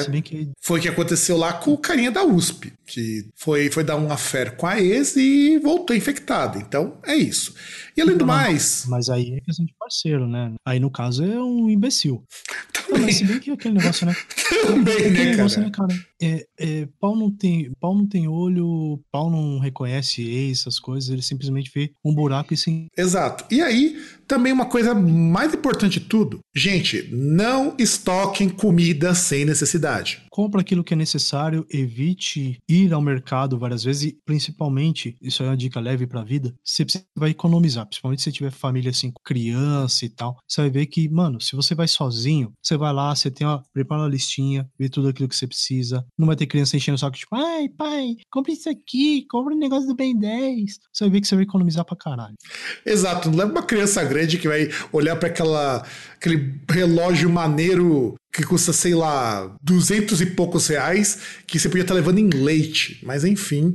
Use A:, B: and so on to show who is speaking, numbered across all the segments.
A: Se bem que
B: Foi o que aconteceu lá com o carinha da USP, que foi, foi dar um affair com a ex e voltou infectado. Então, é isso. E além do mais,
A: Mas aí é questão de parceiro, né? Aí no caso é um imbecil. Não, mas se bem que aquele negócio, né?
B: também
A: aquele
B: né,
A: negócio, né,
B: cara?
A: cara? É, é, pau, não tem, pau não tem olho, pau não reconhece ex, essas coisas, ele simplesmente vê um buraco e sim.
B: Exato. E aí, também uma coisa mais importante de tudo, gente, não estoquem comida sem necessidade.
A: Compra aquilo que é necessário, evite ir ao mercado várias vezes e, principalmente, isso é uma dica leve pra vida, você vai economizar, principalmente se tiver família assim, criança e tal. Você vai ver que, mano, se você vai sozinho, você vai lá, você tem uma, prepara uma listinha, vê tudo aquilo que você precisa. Não vai ter criança enchendo o saco, tipo, ai, pai, compra isso aqui, compra o negócio do Ben 10. Você vai ver que você vai economizar pra caralho.
B: Exato, não leva uma criança grande que vai olhar para aquela aquele relógio maneiro que custa, sei lá, duzentos e poucos reais, que você podia estar levando em leite. Mas enfim,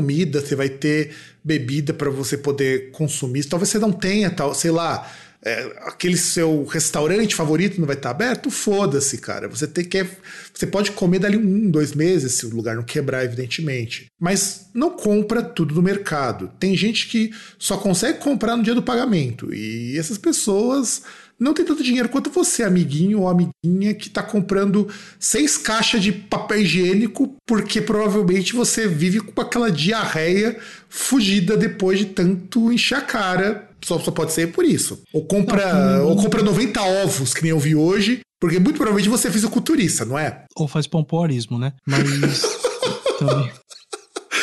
B: comida, você vai ter bebida para você poder consumir. Talvez você não tenha, tal, sei lá, é, aquele seu restaurante favorito não vai estar aberto, foda-se, cara. Você tem que. Você pode comer dali um, dois meses, se o lugar não quebrar, evidentemente. Mas não compra tudo no mercado. Tem gente que só consegue comprar no dia do pagamento. E essas pessoas não tem tanto dinheiro quanto você, amiguinho ou amiguinha, que tá comprando seis caixas de papel higiênico porque provavelmente você vive com aquela diarreia fugida depois de tanto encher a cara. Só, só pode ser por isso. Ou compra, não, ou compra 90 ovos, que nem eu vi hoje, porque muito provavelmente você é fisiculturista, não é?
A: Ou faz pompoarismo, né? Mas também.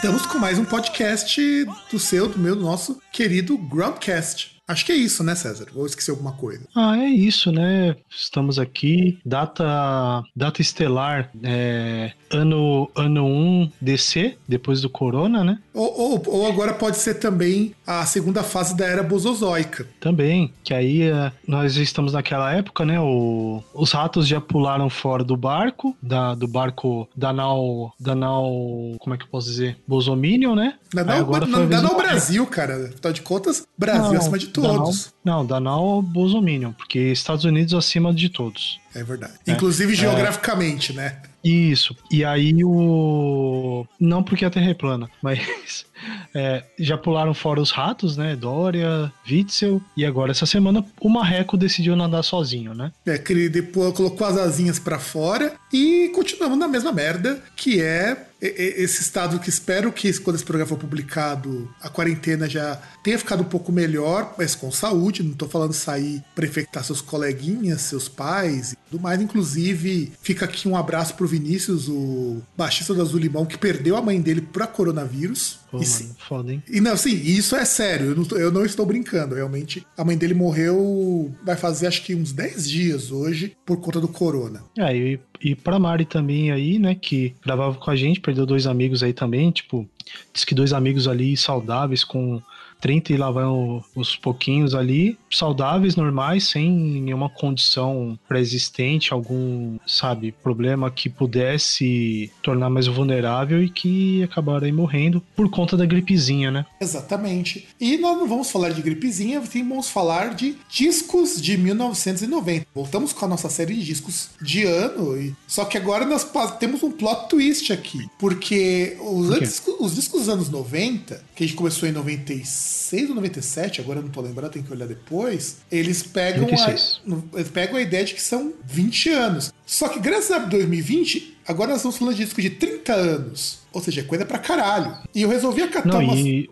B: Estamos com mais um podcast do seu, do meu, do nosso querido Groundcast. Acho que é isso, né, César? Vou esquecer alguma coisa.
A: Ah, é isso, né? Estamos aqui. Data, data estelar, é, ano, ano 1 DC, depois do Corona, né?
B: Ou, ou, ou, agora pode ser também a segunda fase da era bosozoica.
A: Também, que aí é, nós estamos naquela época, né? O, os ratos já pularam fora do barco, da, do barco da nau, da nau, como é que eu posso dizer? Bosominion, né?
B: Da nau, agora da, da nau Brasil, cara. Afinal de contas, Brasil Não, acima de todos.
A: Não, da nau Bosominion, porque Estados Unidos acima de todos.
B: É verdade. É. Inclusive geograficamente, é. né?
A: Isso. E aí o. Não porque a Terra é plana, mas é, já pularam fora os ratos, né? Dória, Witzel. E agora, essa semana, o Marreco decidiu nadar sozinho, né?
B: É, que ele depois colocou as asinhas para fora e continuamos na mesma merda, que é esse estado que espero que quando esse programa for publicado, a quarentena já tenha ficado um pouco melhor, mas com saúde. Não tô falando sair para infectar seus coleguinhas, seus pais e tudo mais. Inclusive, fica aqui um abraço pro Vinícius, o baixista do Azul Limão, que perdeu a mãe dele para coronavírus.
A: Pô,
B: E
A: mano, foda, hein?
B: E não, sim, isso é sério, eu não, eu não estou brincando, realmente. A mãe dele morreu, vai fazer acho que uns 10 dias hoje, por conta do corona.
A: É, e, e pra Mari também aí, né, que gravava com a gente, perdeu dois amigos aí também, tipo, diz que dois amigos ali saudáveis com 30 e lá vão os pouquinhos ali, saudáveis, normais, sem nenhuma condição pré-existente, algum, sabe, problema que pudesse tornar mais vulnerável e que acabaram aí morrendo por conta da gripezinha, né?
B: Exatamente. E nós não vamos falar de gripezinha, sim, vamos falar de discos de 1990. Voltamos com a nossa série de discos de ano, e... só que agora nós temos um plot twist aqui. Porque os, antes- os discos dos anos 90, que a gente começou em 96 ou 97, agora eu não tô lembrando, tem que olhar depois, eles pegam,
A: 96.
B: a, eles pegam a ideia de que são 20 anos. Só que graças a 2020, agora nós estamos falando de disco de 30 anos. Ou seja, é coisa pra caralho. E eu resolvi acatar
A: Não,
B: uma.
A: e-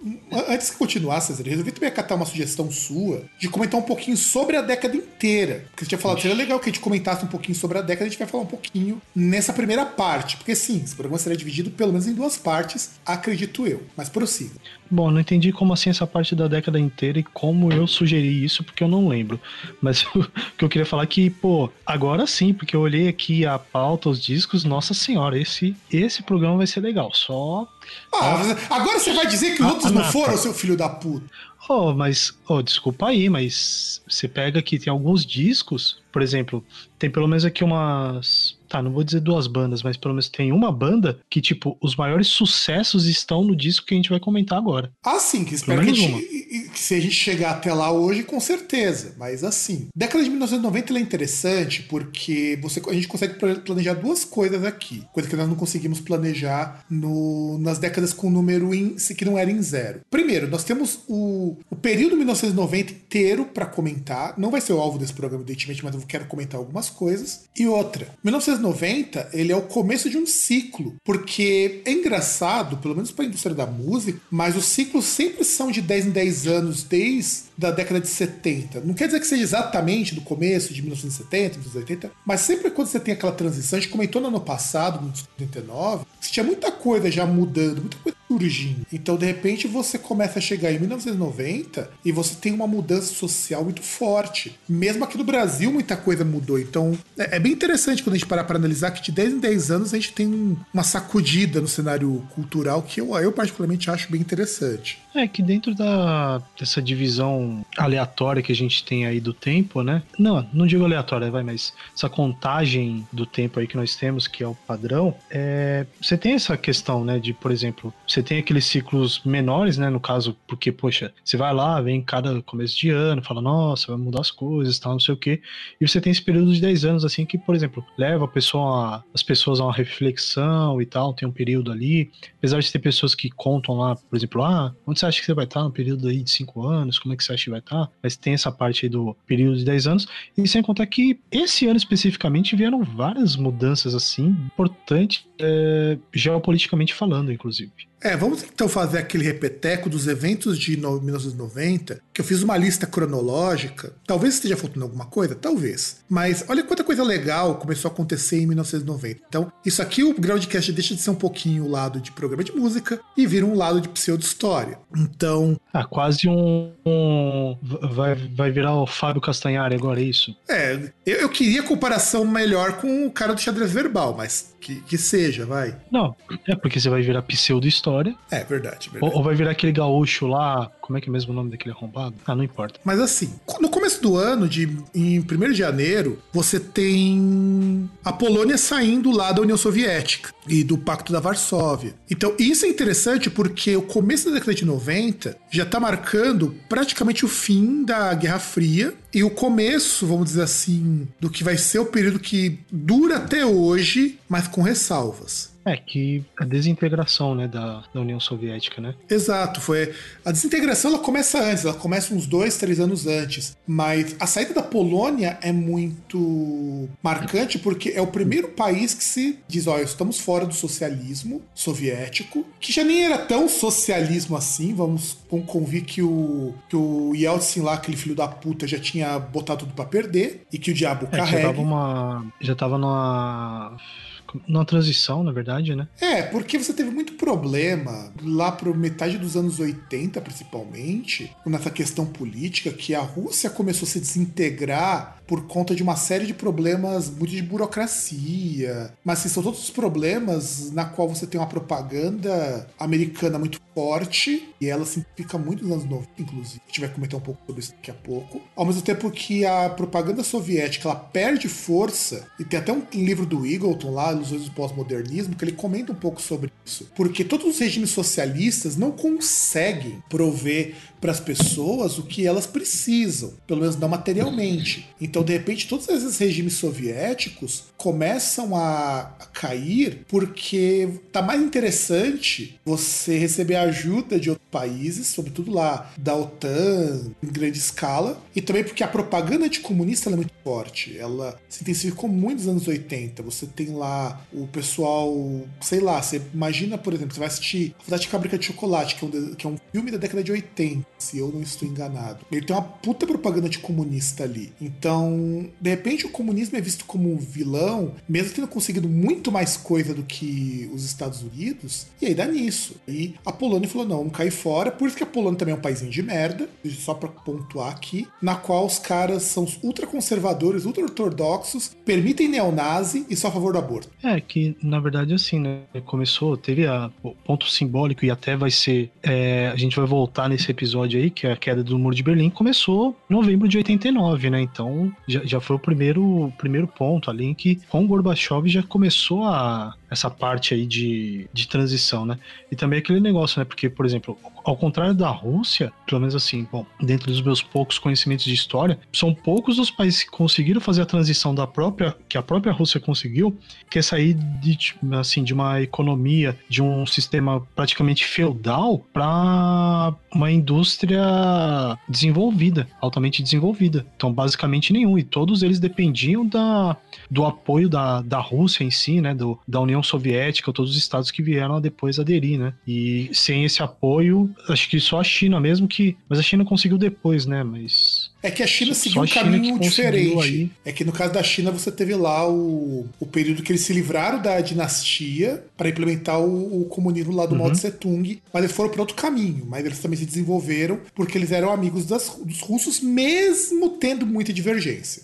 B: Antes que continuar, César, eu resolvi também acatar uma sugestão sua de comentar um pouquinho sobre a década inteira. Porque você tinha falado, seria legal que a gente comentasse um pouquinho sobre a década, a gente vai falar um pouquinho nessa primeira parte. Porque sim, esse programa será dividido pelo menos em duas partes, acredito eu. Mas prossiga.
A: Bom, não entendi como assim essa parte da década inteira e como eu sugeri isso, porque eu não lembro. Mas o que eu queria falar é que, pô, agora sim, porque eu olhei aqui a pauta, os discos, nossa senhora, esse, esse programa vai ser legal. Só.
B: Ah, agora você vai dizer que os
A: Ah,
B: outros não
A: Anata.
B: foram, seu filho da puta.
A: Oh, mas, oh, desculpa aí, mas você pega aqui, tem alguns discos, por exemplo, tem pelo menos aqui umas. Tá, não vou dizer duas bandas, mas pelo menos tem uma banda que, tipo, os maiores sucessos estão no disco que a gente vai comentar agora.
B: Ah, sim, que espero que, gente, que se a gente chegar até lá hoje, com certeza. Mas assim, década de 1990 ela é interessante porque você, a gente consegue pla- planejar duas coisas aqui. Coisa que nós não conseguimos planejar no, nas décadas com número em, que não era em zero. Primeiro, nós temos o, o período 1990 inteiro para comentar. Não vai ser o alvo desse programa, evidentemente, mas eu quero comentar algumas coisas. E outra, 1990 ele é o começo de um ciclo, porque é engraçado, pelo menos para a indústria da música, mas os ciclos sempre são de 10 em 10 anos desde da década de 70. Não quer dizer que seja exatamente do começo de 1970, 1980, mas sempre quando você tem aquela transição, a gente comentou no ano passado, no 79, que tinha muita coisa já mudando, muita coisa surgindo. Então, de repente, você começa a chegar em 1990 e você tem uma mudança social muito forte. Mesmo aqui no Brasil, muita coisa mudou. Então, é, é bem interessante quando a gente parar para analisar que de 10 em 10 anos a gente tem um- uma sacudida no cenário cultural que eu, eu particularmente acho bem interessante.
A: É que dentro da, dessa divisão aleatória que a gente tem aí do tempo, né? Não, não digo aleatória, vai, mas essa contagem do tempo aí que nós temos, que é o padrão, é, você tem essa questão, né? De, por exemplo, você tem aqueles ciclos menores, né? No caso, porque, poxa, você vai lá, vem cada começo de ano, fala, nossa, vai mudar as coisas, tal, não sei o quê. E você tem esse período de 10 anos, assim, que, por exemplo, leva a pessoa, as pessoas a uma reflexão e tal, tem um período ali. Apesar de ter pessoas que contam lá, por exemplo, ah, onde você acha que você vai estar no período aí de 5 anos? Como é que você que vai estar? Mas tem essa parte aí do período de 10 anos. E sem contar que esse ano especificamente vieram várias mudanças, assim, importantes, é, geopoliticamente falando, inclusive.
B: É, vamos então fazer aquele repeteco dos eventos de no- 1990, que eu fiz uma lista cronológica. Talvez esteja faltando alguma coisa, talvez. Mas olha quanta coisa legal começou a acontecer em 1990. Então, isso aqui o Groundcast deixa de ser um pouquinho o lado de programa de música e vira um lado de pseudo-história. Então,
A: Ah, quase um. um- vai, vai virar o Fábio Castanhari agora, é isso?
B: é, eu, eu queria comparação melhor com o cara do xadrez verbal, mas que, que seja, vai.
A: Não, é porque você vai virar pseudo-história.
B: É, verdade, verdade.
A: Ou, ou vai virar aquele gaúcho lá. Como é que é mesmo o nome daquele arrombado? Ah, não importa.
B: Mas assim, no começo do ano, de, em 1 de janeiro, você tem a Polônia saindo lá da União Soviética e do Pacto da Varsóvia. Então, isso é interessante porque o começo da década de 90 já está marcando praticamente o fim da Guerra Fria e o começo, vamos dizer assim, do que vai ser o período que dura até hoje, mas com ressalvas.
A: É que a desintegração, né, da, da União Soviética, né?
B: Exato, foi. A desintegração ela começa antes, ela começa uns dois, três anos antes. Mas a saída da Polônia é muito marcante porque é o primeiro país que se diz: olha, estamos fora do socialismo soviético, que já nem era tão socialismo assim. Vamos, vamos convir que o, que o Yeltsin lá, aquele filho da puta, já tinha botado tudo pra perder e que o diabo
A: É, que já
B: carrega.
A: tava uma. Já tava numa. Na transição, na verdade, né?
B: É, porque você teve muito problema lá pro metade dos anos 80, principalmente, nessa questão política, que a Rússia começou a se desintegrar por conta de uma série de problemas muito de burocracia. Mas assim, são todos os problemas na qual você tem uma propaganda americana muito forte e ela simplifica muito nos anos 90, inclusive. A gente vai comentar um pouco sobre isso daqui a pouco. Ao mesmo tempo que a propaganda soviética ela perde força, e tem até um livro do Eagleton lá, Ilusões do Pós-Modernismo, que ele comenta um pouco sobre isso. Porque todos os regimes socialistas não conseguem prover para as pessoas o que elas precisam, pelo menos não materialmente. Então, de repente, todos esses regimes soviéticos começam a cair porque tá mais interessante você receber ajuda de outros países, sobretudo lá da OTAN em grande escala, e também porque a propaganda anticomunista é muito forte. Ela se intensificou muito nos anos 80. Você tem lá o pessoal, sei lá, você imagina, por exemplo, você vai assistir a Fantástica Fábrica de Chocolate, que é, um, que é um filme da década de 80 se eu não estou enganado. Ele tem uma puta propaganda de comunista ali. Então, de repente, o comunismo é visto como um vilão, mesmo tendo conseguido muito mais coisa do que os Estados Unidos, e aí dá nisso. E a Polônia falou: não, não cai fora, por isso que a Polônia também é um paísinho de merda, só para pontuar aqui, na qual os caras são ultraconservadores, ultra-ortodoxos, permitem neonazi e só a favor do aborto.
A: É, que na verdade, assim, né? Começou, teve a, o ponto simbólico e até vai ser. É, a gente vai voltar nesse episódio episódio aí, que é a queda do Muro de Berlim, começou em novembro de 89, né? Então já, já foi o primeiro, primeiro ponto ali em que com Gorbachev já começou a, essa parte aí de, de transição, né? E também aquele negócio, né? Porque, por exemplo, ao contrário da Rússia, pelo menos assim, bom, dentro dos meus poucos conhecimentos de história, são poucos os países que conseguiram fazer a transição da própria, que a própria Rússia conseguiu, que é sair de, tipo, assim, de uma economia, de um sistema praticamente feudal para uma indústria desenvolvida, altamente desenvolvida. Então, basicamente nenhum. E todos eles dependiam da, do apoio da, da Rússia em si, né? Do, da União Soviética, todos os estados que vieram depois aderir, né? E sem esse apoio, acho que só a China mesmo que. Mas a China conseguiu depois, né? Mas.
B: É que a China seguiu um caminho diferente. Aí. É que no caso da China você teve lá o, o período que eles se livraram da dinastia para implementar o, o, comunismo lá do uhum. Mao Tse Tung, mas eles foram para outro caminho. Mas eles também se desenvolveram porque eles eram amigos das, dos russos, mesmo tendo muita divergência.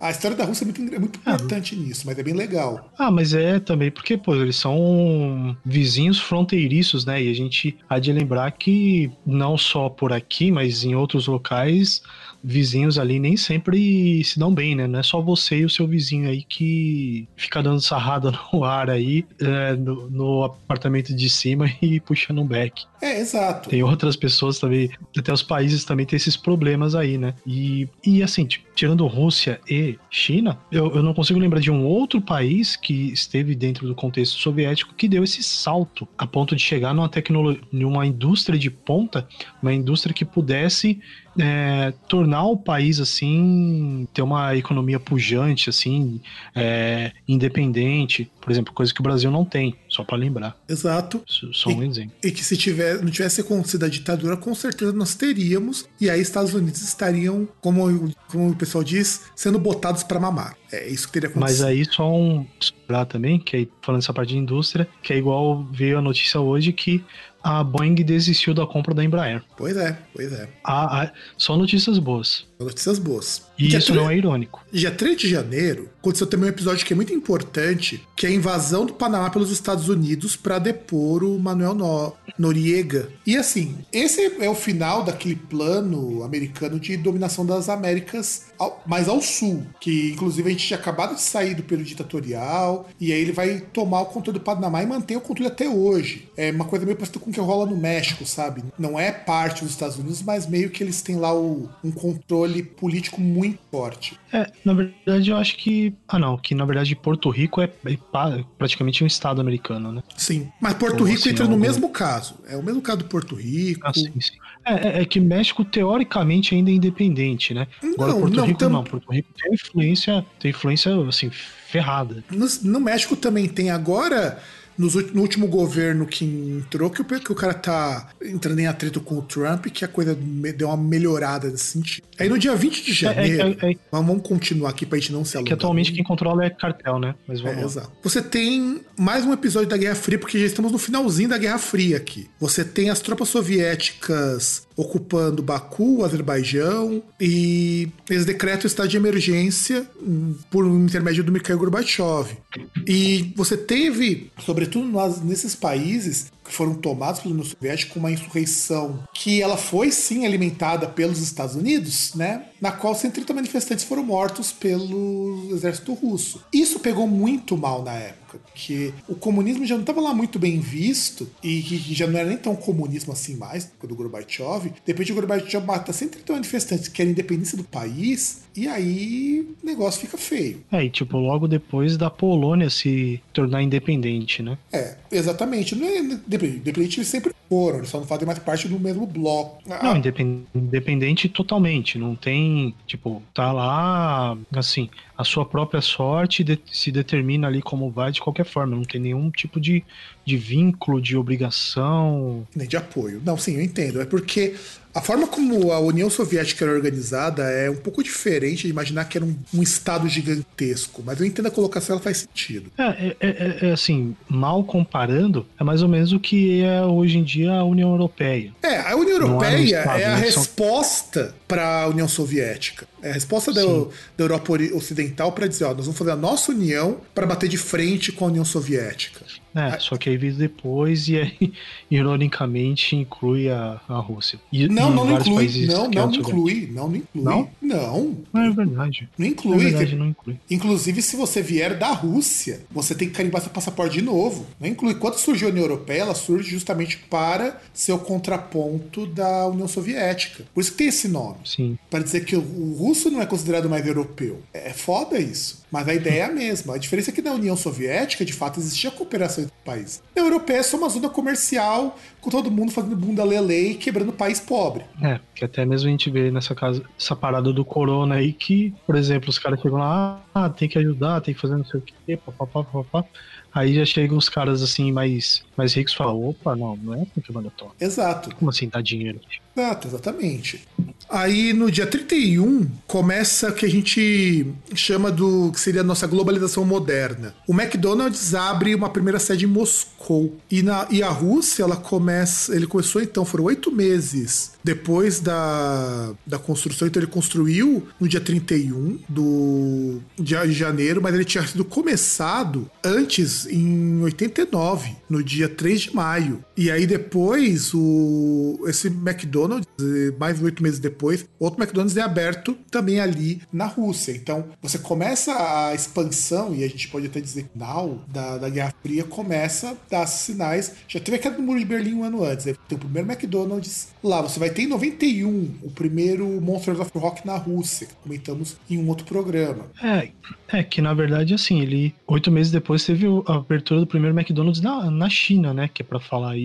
B: A história da Rússia é muito, é muito ah, importante nisso, mas é bem legal.
A: Ah, mas é também porque, pô, eles são vizinhos fronteiriços, né? E a gente há de lembrar que não só por aqui, mas em outros locais, vizinhos ali nem sempre se dão bem, né? Não é só você e o seu vizinho aí que fica dando sarrada no ar aí, é, no, no, apartamento de cima e puxando um beck.
B: É, exato.
A: Tem outras pessoas também, até os países também tem esses problemas aí, né? E, e assim, tirando Rússia e China, eu, eu não consigo lembrar de um outro país que esteve dentro do contexto soviético que deu esse salto a ponto de chegar numa tecnologia, numa indústria de ponta, uma indústria que pudesse é, tornar o país assim ter uma economia pujante assim é, independente. Por exemplo coisa que o Brasil não tem só para lembrar.
B: Exato.
A: Só um e, exemplo.
B: e que se tiver não tivesse acontecido a ditadura com certeza nós teríamos e aí Estados Unidos estariam como, como o pessoal diz sendo botados para mamar. É isso que teria
A: acontecido. Mas aí só um lá também que aí falando essa parte de indústria que é igual veio a notícia hoje que a Boeing desistiu da compra da Embraer.
B: Pois é, pois é.
A: Ah, ah, só notícias boas.
B: Notícias boas.
A: E dia isso 3... não é irônico.
B: Dia 3 de janeiro, aconteceu também um episódio que é muito importante, que é a invasão do Panamá pelos Estados Unidos para depor o Manuel no... Noriega. E assim, esse é o final daquele plano americano de dominação das Américas ao... mais ao sul, que inclusive a gente tinha acabado de sair do período ditatorial, e aí ele vai tomar o controle do Panamá e manter o controle até hoje. É uma coisa meio parecida com o que rola no México, sabe? Não é parte dos Estados Unidos, mas meio que eles têm lá o... um controle político muito forte.
A: É, na verdade eu acho que. Ah, não, que na verdade Porto Rico é, é praticamente um estado americano, né?
B: Sim. Mas Porto Ou Rico assim, entra no mesmo caso. É o mesmo caso do Porto Rico. Ah, sim, sim.
A: É, é, é que México, teoricamente, ainda é independente, né? Agora, não, Porto não, Rico tam... não. Porto Rico tem influência, tem influência, assim, ferrada.
B: No, no México também tem agora nos, no último governo que entrou que o, que o cara tá entrando em atrito com o Trump, que a coisa deu uma melhorada nesse sentido. Aí no dia 20 de janeiro, é, é, é, vamos continuar aqui pra gente não se alongar.
A: Que atualmente quem controla é cartel, né? Mas vamos
B: é, exato. Você tem mais um episódio da Guerra Fria, porque já estamos no finalzinho da Guerra Fria aqui. Você tem as tropas soviéticas ocupando Baku, Azerbaijão, e eles decretam o estado de emergência hum, por intermédio do Mikhail Gorbachev. E você teve, sobretudo nesses países, que foram tomados pela União Soviética uma insurreição que ela foi sim alimentada pelos Estados Unidos, né? Na qual 130 manifestantes foram mortos pelo exército russo. Isso pegou muito mal na época, porque o comunismo já não estava lá muito bem visto e já não era nem tão comunismo assim mais, do Gorbachev. Depois de Gorbachev mata 130 manifestantes que querem independência do país, e aí o negócio fica feio.
A: É, e tipo, logo depois da Polônia se tornar independente, né?
B: É, exatamente. Não é independente eles sempre foram, eles só não fazem mais parte do mesmo bloco.
A: Não, ah, independente totalmente. Não tem, tipo, tá lá, assim, a sua própria sorte se determina ali como vai de qualquer forma. Não tem nenhum tipo de, de vínculo, de obrigação.
B: Nem de apoio. Não, sim, eu entendo. É porque a forma como a União Soviética era organizada é um pouco diferente de imaginar que era um, um Estado gigantesco, mas eu entendo a colocação, ela faz sentido.
A: É, é, é, é, assim, mal comparando, é mais ou menos o que é hoje em dia a União Europeia.
B: É, a União Europeia é, um estado, é a resposta para a União Soviética. É a resposta da, da Europa Ocidental para dizer, ó, nós vamos fazer a nossa união para bater de frente com a União Soviética.
A: É, só que aí vem depois e aí, ironicamente, inclui a, a Rússia. E,
B: não, não, não inclui. Não, não inclui. Não, não inclui. Não?
A: Não. Não é verdade.
B: Não inclui.
A: É verdade, não inclui.
B: Inclusive, se você vier da Rússia, você tem que carimbar seu passaporte de novo. Não inclui. Quando surgiu a União Europeia, ela surge justamente para ser o contraponto da União Soviética. Por isso que tem esse nome.
A: Sim.
B: Para dizer que o, o russo não é considerado mais europeu. É foda isso. Mas a ideia é a mesma. A diferença é que na União Soviética, de fato, existia cooperação entre países. Na europeia é só uma zona comercial, com todo mundo fazendo bunda lelê e quebrando o país pobre.
A: É, que até mesmo a gente vê nessa casa, essa parada do corona aí, que, por exemplo, os caras chegam lá, ah, tem que ajudar, tem que fazer não sei o quê, papapá, papapá. Aí já chegam os caras assim mais, mais ricos e falam: opa, não, não é assim que manda toca.
B: Exato.
A: Como assim dá dinheiro?
B: Exato, exatamente. Aí no dia 31 começa o que a gente chama do que seria a nossa globalização moderna. O McDonald's abre uma primeira sede em Moscou. E, na, e a Rússia, ela começa. Ele começou então, foram oito meses depois da, da construção. Então ele construiu no dia 31 do, de janeiro, mas ele tinha sido começado antes, em 89, no dia 3 de maio. E aí depois, o, esse McDonald's, mais oito meses depois, outro McDonald's é aberto também ali na Rússia. Então você começa a expansão, e a gente pode até dizer final da, da Guerra Fria, começa a dar sinais. Já teve a queda do Muro de Berlim um ano antes. Tem o primeiro McDonald's lá. Você vai ter em 91 o primeiro Monsters of Rock na Rússia, que comentamos em um outro programa.
A: É, é que na verdade, assim, ele oito meses depois teve a abertura do primeiro McDonald's na, na China, né? Que é pra falar aí,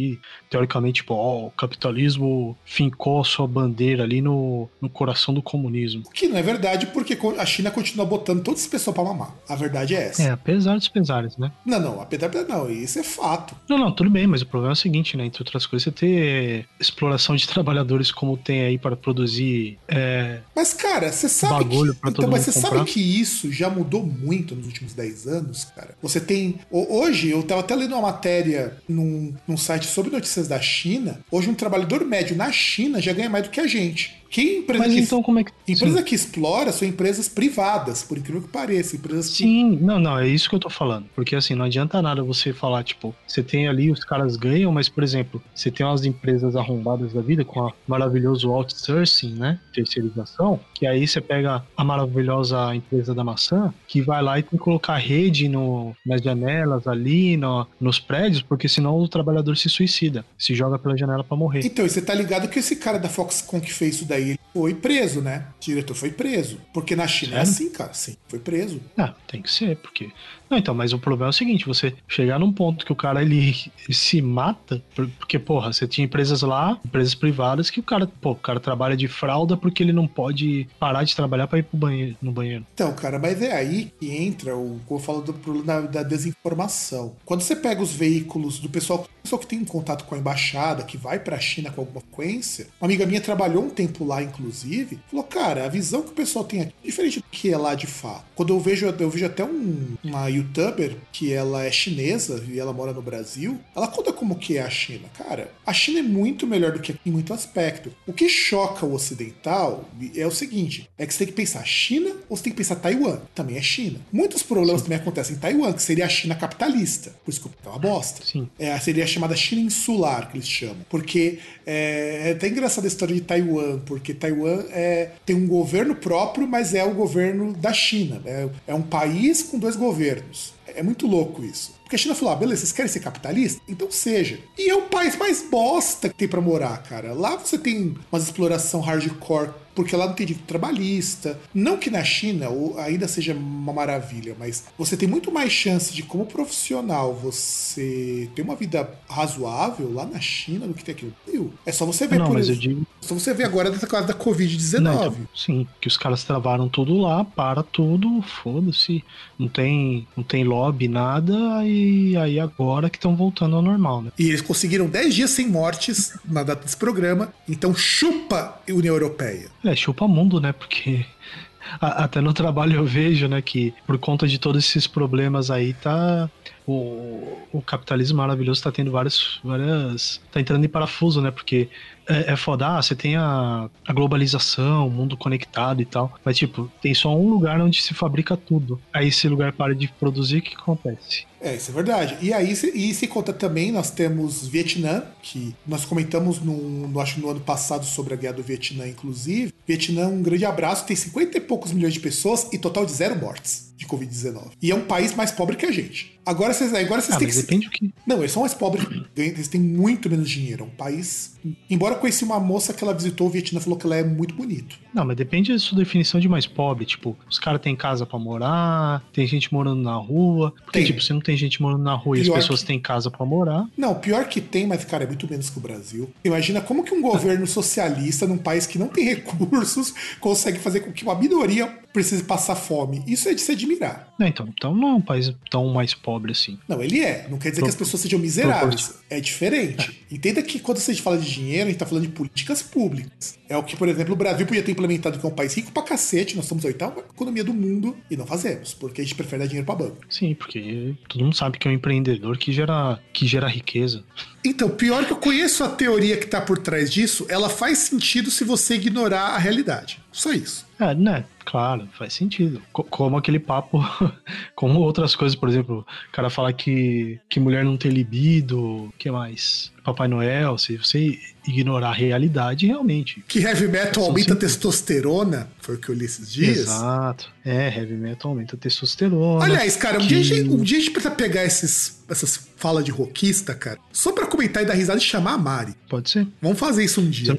A: teoricamente, tipo, ó, o capitalismo fincou a sua bandeira ali no, no coração do comunismo.
B: O que não é verdade, porque a China continua botando todo esse pessoal pra mamar. A verdade é essa.
A: É, apesar dos pesares, né?
B: Não, não, apesar não, isso é fato.
A: Não, não, tudo bem, mas o problema é o seguinte, né? Entre outras coisas, você ter exploração de trabalhadores como tem aí para produzir. É,
B: mas, cara, você sabe. Bagulho que, então, mas você sabe que isso já mudou muito nos últimos 10 anos, cara. Você tem. Hoje, eu tava até lendo uma matéria num, num site sobre notícias da China. Hoje, um trabalhador médio na China já ganha mais do que a gente. Que empresa
A: Mas
B: que,
A: então como é que.
B: Empresa Sim. que explora são empresas privadas, por incrível que pareça. Empresas
A: Sim, que... não, não, é isso que eu tô falando. Porque assim, não adianta nada você falar, tipo, você tem ali, os caras ganham, mas, por exemplo, você tem umas empresas arrombadas da vida com a maravilhoso outsourcing, né? Terceirização, que aí você pega a maravilhosa empresa da maçã, que vai lá e tem que colocar rede no, nas janelas ali, no, nos prédios, porque senão o trabalhador se suicida, se joga pela janela para morrer.
B: Então, e você tá ligado que esse cara da Foxconn que fez isso daí aí ele foi preso, né? O diretor foi preso. Porque na China é
A: Sério?
B: assim, cara. Sim, foi preso.
A: Ah, tem que ser, porque. Não, então, mas o problema é o seguinte: você chegar num ponto que o cara ele, ele se mata, por- porque, porra, você tinha empresas lá, empresas privadas, que o cara, pô, o cara trabalha de fralda porque ele não pode parar de trabalhar pra ir pro banheiro, no banheiro.
B: Então, cara, mas é aí que entra o como eu falo do problema da, da desinformação. Quando você pega os veículos do pessoal, pessoal que tem um contato com a embaixada, que vai pra China com alguma frequência, uma amiga minha trabalhou um tempo lá, inclusive, falou, cara, a visão que o pessoal tem aqui é diferente do que é lá de fato. Quando eu vejo, eu vejo até um, uma youtuber que ela é chinesa e ela mora no Brasil, ela conta como que é a China. Cara, a China é muito melhor do que aqui em muito aspecto. O que choca o ocidental é o seguinte, é que você tem que pensar China ou você tem que pensar Taiwan. Também é China. Muitos problemas também acontecem em Taiwan, que seria a China capitalista. Por isso que é uma bosta.
A: Sim.
B: É, seria a chamada China insular, que eles chamam. Porque é, é até engraçada a história de Taiwan, porque Taiwan é, tem um governo próprio, mas é o governo da China. É, é um país com dois governos. É muito louco isso. Porque a China falou: ah, beleza, vocês querem ser capitalista? Então seja. E é o país mais bosta que tem pra morar, cara. Lá você tem uma exploração hardcore, porque lá não tem direito trabalhista. Não que na China ainda seja uma maravilha, mas você tem muito mais chance de, como profissional, você ter uma vida razoável lá na China do que tem aqui no Brasil. É só você ver
A: Não,
B: por
A: mas eu
B: exemplo.
A: digo.
B: Só você ver agora dessa coisa da Covid-19.
A: Não, então, sim, que os caras travaram tudo lá, para tudo, foda-se. Não tem, não tem lobby, nada, e aí agora que estão voltando ao normal, né?
B: E eles conseguiram 10 dias sem mortes na data desse programa. Então chupa a União Europeia.
A: É, chupa mundo, né? Porque a- até no trabalho eu vejo, né, que por conta de todos esses problemas aí, tá. O, o capitalismo maravilhoso tá tendo várias, várias. tá entrando em parafuso, né? Porque é, é foda, ah, você tem a, a globalização, o mundo conectado e tal. Mas, tipo, tem só um lugar onde se fabrica tudo. Aí esse lugar para de produzir, o que acontece?
B: É, isso é verdade. E aí, se- e se conta também, nós temos Vietnã, que nós comentamos no, no, acho no ano passado sobre a guerra do Vietnã, inclusive. Vietnã, um grande abraço, tem 50 e poucos milhões de pessoas e total de zero mortes de Covid-19. E é um país mais pobre que a gente. Agora vocês, agora vocês
A: Ah,
B: têm
A: mas
B: que.
A: depende do que.
B: Não, eles são mais pobres, eles têm muito menos dinheiro. É um país. Embora eu conheci uma moça que ela visitou o Vietnã e falou que ela é muito bonito.
A: Não, mas depende da sua definição de mais pobre. Tipo, os caras têm casa pra morar, tem gente morando na rua. Porque,
B: Tem.
A: tipo, se não tem gente morando na rua e
B: Pior
A: as pessoas
B: que-
A: têm casa pra morar.
B: Não, pior que tem, mas, cara, é muito menos que o Brasil. Imagina como que um governo socialista, num país que não tem recursos, consegue fazer com que uma minoria precise passar fome. Isso é de se admirar.
A: Não, então, então não é um país tão mais pobre assim.
B: Não, ele é. Não quer dizer que as pessoas sejam miseráveis. É diferente. Entenda que quando a gente fala de dinheiro, a gente tá falando de políticas públicas. É o que, por exemplo, o Brasil podia ter implementado, que é um país rico pra cacete. Nós somos a oitava economia do mundo e não fazemos, porque a gente prefere dar dinheiro pra banco.
A: Sim, porque todo mundo sabe que é um empreendedor que gera, que gera riqueza.
B: Então, pior que eu conheço a teoria que tá por trás disso, ela faz sentido se você ignorar a realidade. Só isso.
A: É, né? Claro, faz sentido. Co- como aquele papo, como outras coisas, por exemplo, o cara fala que, que mulher não tem libido, o que mais? Papai Noel, se você ignorar a realidade, realmente.
B: Que heavy metal aumenta a testosterona, foi o que eu li esses dias.
A: Exato. É, heavy metal aumenta a testosterona.
B: Aliás, cara, um,
A: que-
B: dia a gente, um dia a gente precisa pegar esses, essas falas de rockista, cara, só pra comentar e dar risada e chamar a Mari.
A: Pode ser.
B: Vamos fazer isso um dia.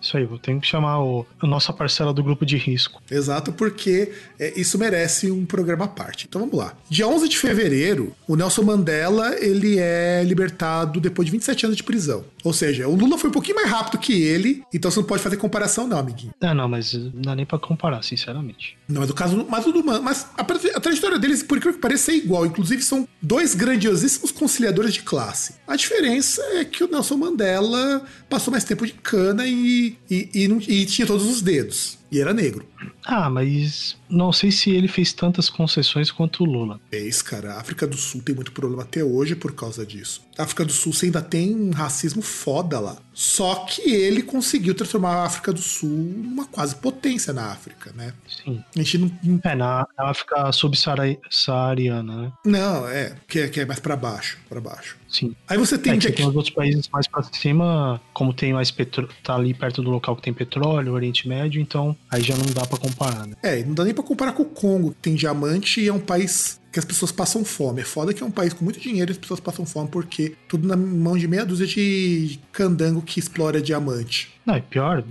A: Isso aí, eu tenho que chamar o, a nossa parcela do grupo de risco.
B: Exato, porque é, isso merece um programa à parte. Então vamos lá. Dia 11 de fevereiro, o Nelson Mandela ele é libertado depois de 27 anos de prisão. Ou seja, o Lula foi um pouquinho mais rápido que ele, então você não pode fazer comparação não, amiguinho.
A: Ah, não, mas não dá nem pra comparar, sinceramente.
B: Não, mas o caso. Mas o do Mas a, a trajetória deles, por incrível que pareça, é igual. Inclusive, são dois grandiosíssimos conciliadores de classe. A diferença é que o Nelson Mandela passou mais tempo de cana e, e, e, não- e tinha todos os dedos. E era negro.
A: Ah, mas não sei se ele fez tantas concessões quanto o Lula.
B: Isso, cara. A África do Sul tem muito problema até hoje por causa disso. A África do Sul você ainda tem um racismo foda lá. Só que ele conseguiu transformar a África do Sul numa quase potência na África, né?
A: Sim.
B: A gente não. não-
A: É, na, África subsaariana, né?
B: Não, é. Que é, que é mais pra baixo. para baixo.
A: Sim.
B: Aí você tem
A: É, que
B: é
A: tem os outros países mais pra cima, como tem mais petróleo, tá ali perto do local que tem petróleo, Oriente Médio, então aí já não dá pra comparar, né?
B: É, não dá nem pra comparar com o Congo, que tem diamante e é um país que as pessoas passam fome. É foda que é um país com muito dinheiro e as pessoas passam fome porque tudo na mão de meia dúzia de candango que explora diamante.
A: Não, é pior,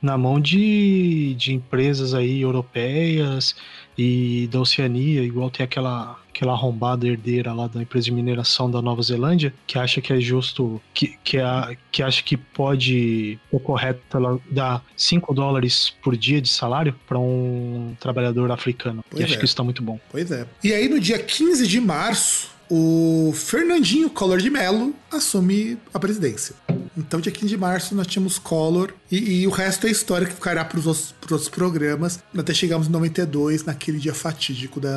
A: na mão de, de empresas aí europeias e da Oceania, igual tem aquela aquela arrombada herdeira lá da empresa de mineração da Nova Zelândia, que acha que é justo, que, que, é, que acha que pode, o correto ela dar 5 dólares por dia de salário para um trabalhador africano. Pois e acho é. que isso está muito bom.
B: Pois é. E aí no dia 15 de março, o Fernandinho Collor de Mello assume a presidência. Então, dia 15 de março, nós tínhamos Collor e, e o resto é história que ficará para os outros, outros, programas, até chegamos em 92, naquele dia fatídico da,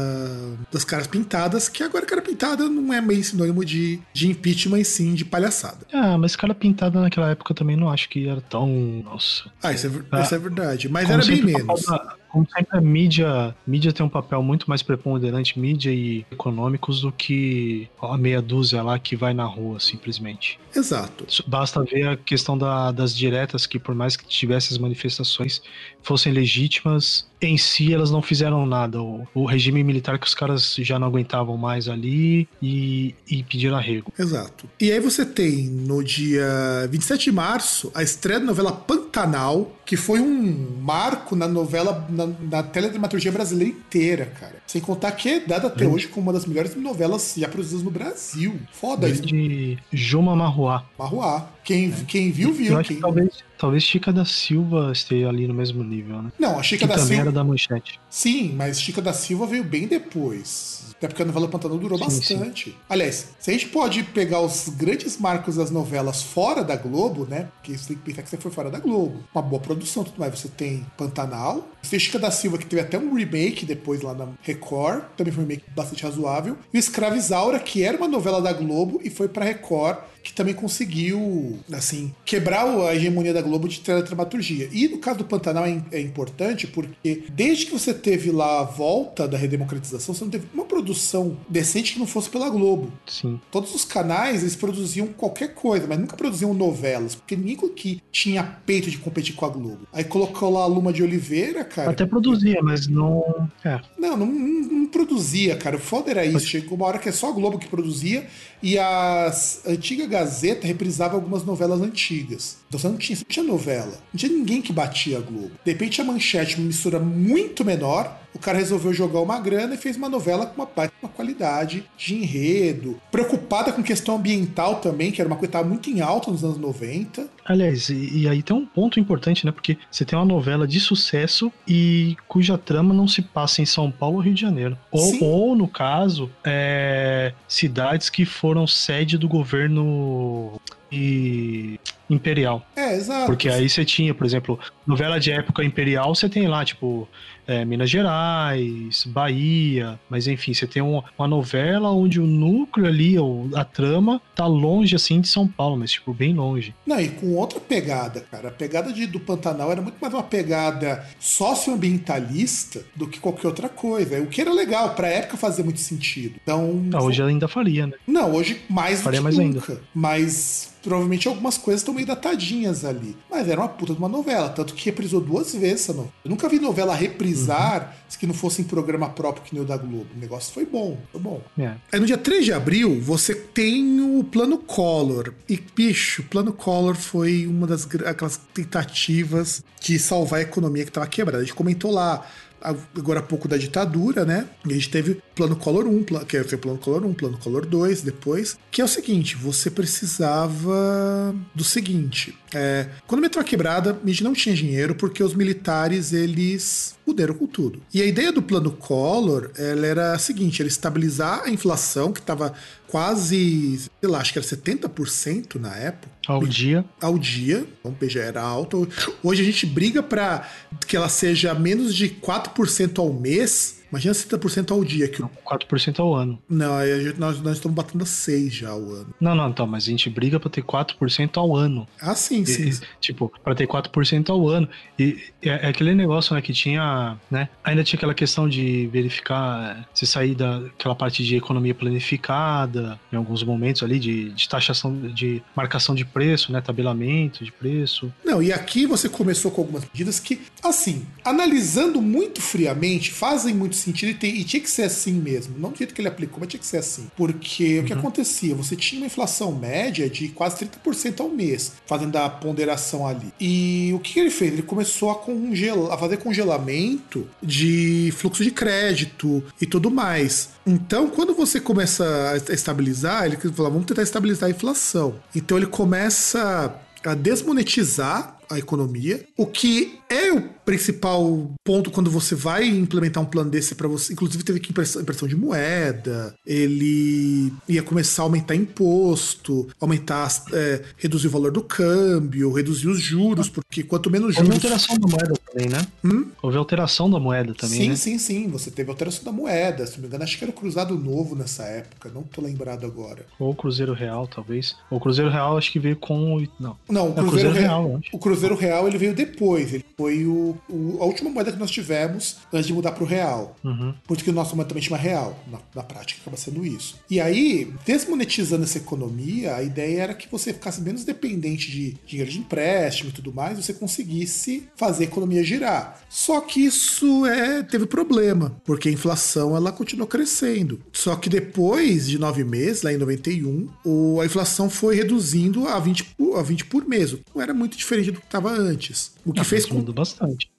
B: das caras pintadas, que agora cara pintada não é meio sinônimo de, de impeachment, e sim de palhaçada.
A: Ah, mas cara pintada naquela época também não acho que era tão. Nossa.
B: Ah, isso é, ah, isso é verdade. Mas era bem menos.
A: Da, como sempre, a mídia, mídia tem um papel muito mais preponderante, mídia e econômicos, do que a meia dúzia lá que vai na rua, simplesmente.
B: Exato.
A: Basta ver a questão da, das diretas, que por mais que tivesse as manifestações fossem legítimas, em si elas não fizeram nada. O, o, regime militar que os caras já não aguentavam mais ali e, e pediram arrego.
B: Exato. E aí você tem no dia 27 de março a estreia da novela Pantanal, que foi um marco na novela, na, na teledramaturgia brasileira inteira, cara. Sem contar que é dada até hum. hoje como uma das melhores novelas já produzidas no Brasil. Foda
A: isso. De Juma Marruá.
B: Marruá. Quem, quem viu, viu.
A: Eu quem... talvez, talvez Chica da Silva esteja ali no mesmo nível, né?
B: Não, a Chica
A: que
B: da
A: Silva.
B: era
A: da manchete.
B: Sim, mas Chica da Silva veio bem depois. Até porque a novela Pantanal durou sim, bastante. Sim. Aliás, se a gente pode pegar os grandes marcos das novelas fora da Globo, né? Porque você tem que pensar que você foi fora da Globo. Uma boa produção, tudo mais. Você tem Pantanal, você tem Chica da Silva, que teve até um remake depois lá na Record, também foi um remake bastante razoável. E o Escravizaura, que era uma novela da Globo e foi pra Record que também conseguiu, assim, quebrar a hegemonia da Globo de teledramaturgia. E no caso do Pantanal é, é, importante porque desde que você teve lá a volta da redemocratização, você não teve uma produção decente que não fosse pela Globo.
A: Sim.
B: Todos os canais, eles produziam qualquer coisa, mas nunca produziam novelas, porque ninguém que tinha peito de competir com a Globo. Aí colocou lá a Luma de Oliveira, cara.
A: Até produzia, mas não...
B: É. Não, não, não, produzia, cara. O foda era isso. Chegou uma hora que é só a Globo que produzia e a antiga Gazeta reprisava algumas novelas antigas. Então você não tinha, não tinha novela. Não tinha ninguém que batia a Globo. De repente a manchete, uma mistura muito menor, o cara resolveu jogar uma grana e fez uma novela com uma, uma qualidade de enredo, preocupada com questão ambiental também, que era uma coisa que estava muito em alta nos anos 90.
A: Aliás, e, e, aí tem um ponto importante, né? Porque você tem uma novela de sucesso e cuja trama não se passa em São Paulo ou Rio de Janeiro. Ou, ou no caso, é, cidades que foram sede do governo e imperial.
B: É, exato.
A: Porque aí você tinha, por exemplo, novela de época imperial, você tem lá, tipo, é, Minas Gerais, Bahia, mas enfim, você tem uma, uma novela onde o núcleo ali, ou a trama, tá longe assim de São Paulo, mas tipo, bem longe.
B: Não, e com outra pegada, cara. A pegada de, do Pantanal era muito mais uma pegada socioambientalista do que qualquer outra coisa. O que era legal, pra época fazia muito sentido. Então.
A: Ah, hoje ainda faria, né?
B: Não, hoje mais
A: faria
B: mais nunca.
A: Ainda.
B: Mas provavelmente algumas coisas estão meio datadinhas ali. Mas era uma puta de uma novela, tanto que reprisou duas vezes essa novela. Eu nunca vi novela reprisar uhum. que não fosse em programa próprio que nem o da Globo. O negócio foi bom, foi bom.
A: É.
B: Aí no dia 3 de abril, você tem o plano Collor. E, bicho, o plano Collor foi uma das aquelas tentativas de salvar a economia que estava quebrada. A gente comentou lá agora há pouco da ditadura, né? E a gente teve plano Collor 1, que o plano Collor 1, plano Collor 2 depois, que é o seguinte, você precisava do seguinte, é, quando o metrô é quebrada, a gente não tinha dinheiro porque os militares, eles fuderam com tudo. E a ideia do plano Collor, ela era a seguinte, era estabilizar a inflação, que estava quase, sei lá, acho que era 70% na época.
A: Ao dia.
B: Ao dia. Então, já era alto. Hoje a gente briga para que ela seja menos de 4% ao mês Imagina 60% ao dia. Que...
A: 4% ao ano.
B: Não, gente, nós, nós estamos batendo a 6 já ao ano.
A: Não, não, então, mas a gente briga pra ter 4% ao ano.
B: Ah, sim, sim.
A: E, tipo, pra ter 4% ao ano. E é, é, aquele negócio, né, que tinha, né, ainda tinha aquela questão de verificar, se sair daquela parte de economia planificada, em alguns momentos ali, de, de taxação, de marcação de preço, né, tabelamento de preço.
B: Não, e aqui você começou com algumas medidas que, assim, analisando muito friamente, fazem muito sentido e, tem, e, tinha que ser assim mesmo. Não do jeito que ele aplicou, mas tinha que ser assim. Porque uhum. o que uhum. acontecia? Você tinha uma inflação média de quase 30% ao mês, fazendo a ponderação ali. E o que ele fez? Ele começou a, congelar, a fazer congelamento de fluxo de crédito e tudo mais. Então, quando você começa a estabilizar, ele falou, vamos tentar estabilizar a inflação. Então ele começa a desmonetizar a economia, o que é o principal ponto quando você vai implementar um plano desse para você. Inclusive, teve que impressão, de moeda, ele ia começar a aumentar imposto, aumentar, é, reduzir o valor do câmbio, reduzir os juros, porque quanto menos juros.
A: Houve alteração da moeda também, né? Hum? Houve alteração da moeda também.
B: Sim,
A: né?
B: sim, sim. Você teve alteração da moeda. Se não me engano, acho que era o Cruzado Novo nessa época, não tô lembrado agora.
A: Ou o Cruzeiro Real, talvez. O Cruzeiro Real acho que veio com. Não.
B: Não, o Cruzeiro, é, Cruzeiro Real. Real o Cruzeiro Real ele veio depois. Ele foi o, o, a última moeda que nós tivemos antes de mudar para o real.
A: Uhum.
B: Porque o nosso moeda também chama real. Na, na, prática acaba sendo isso. E aí, desmonetizando essa economia, a ideia era que você ficasse menos dependente de dinheiro de empréstimo e tudo mais, você conseguisse fazer a economia girar. Só que isso é, teve problema, porque a inflação ela continuou crescendo. Só que depois de nove meses, lá em 91, o, a inflação foi reduzindo a 20, a 20 por mês. Não era muito diferente do que estava antes. O que, ah, fez com,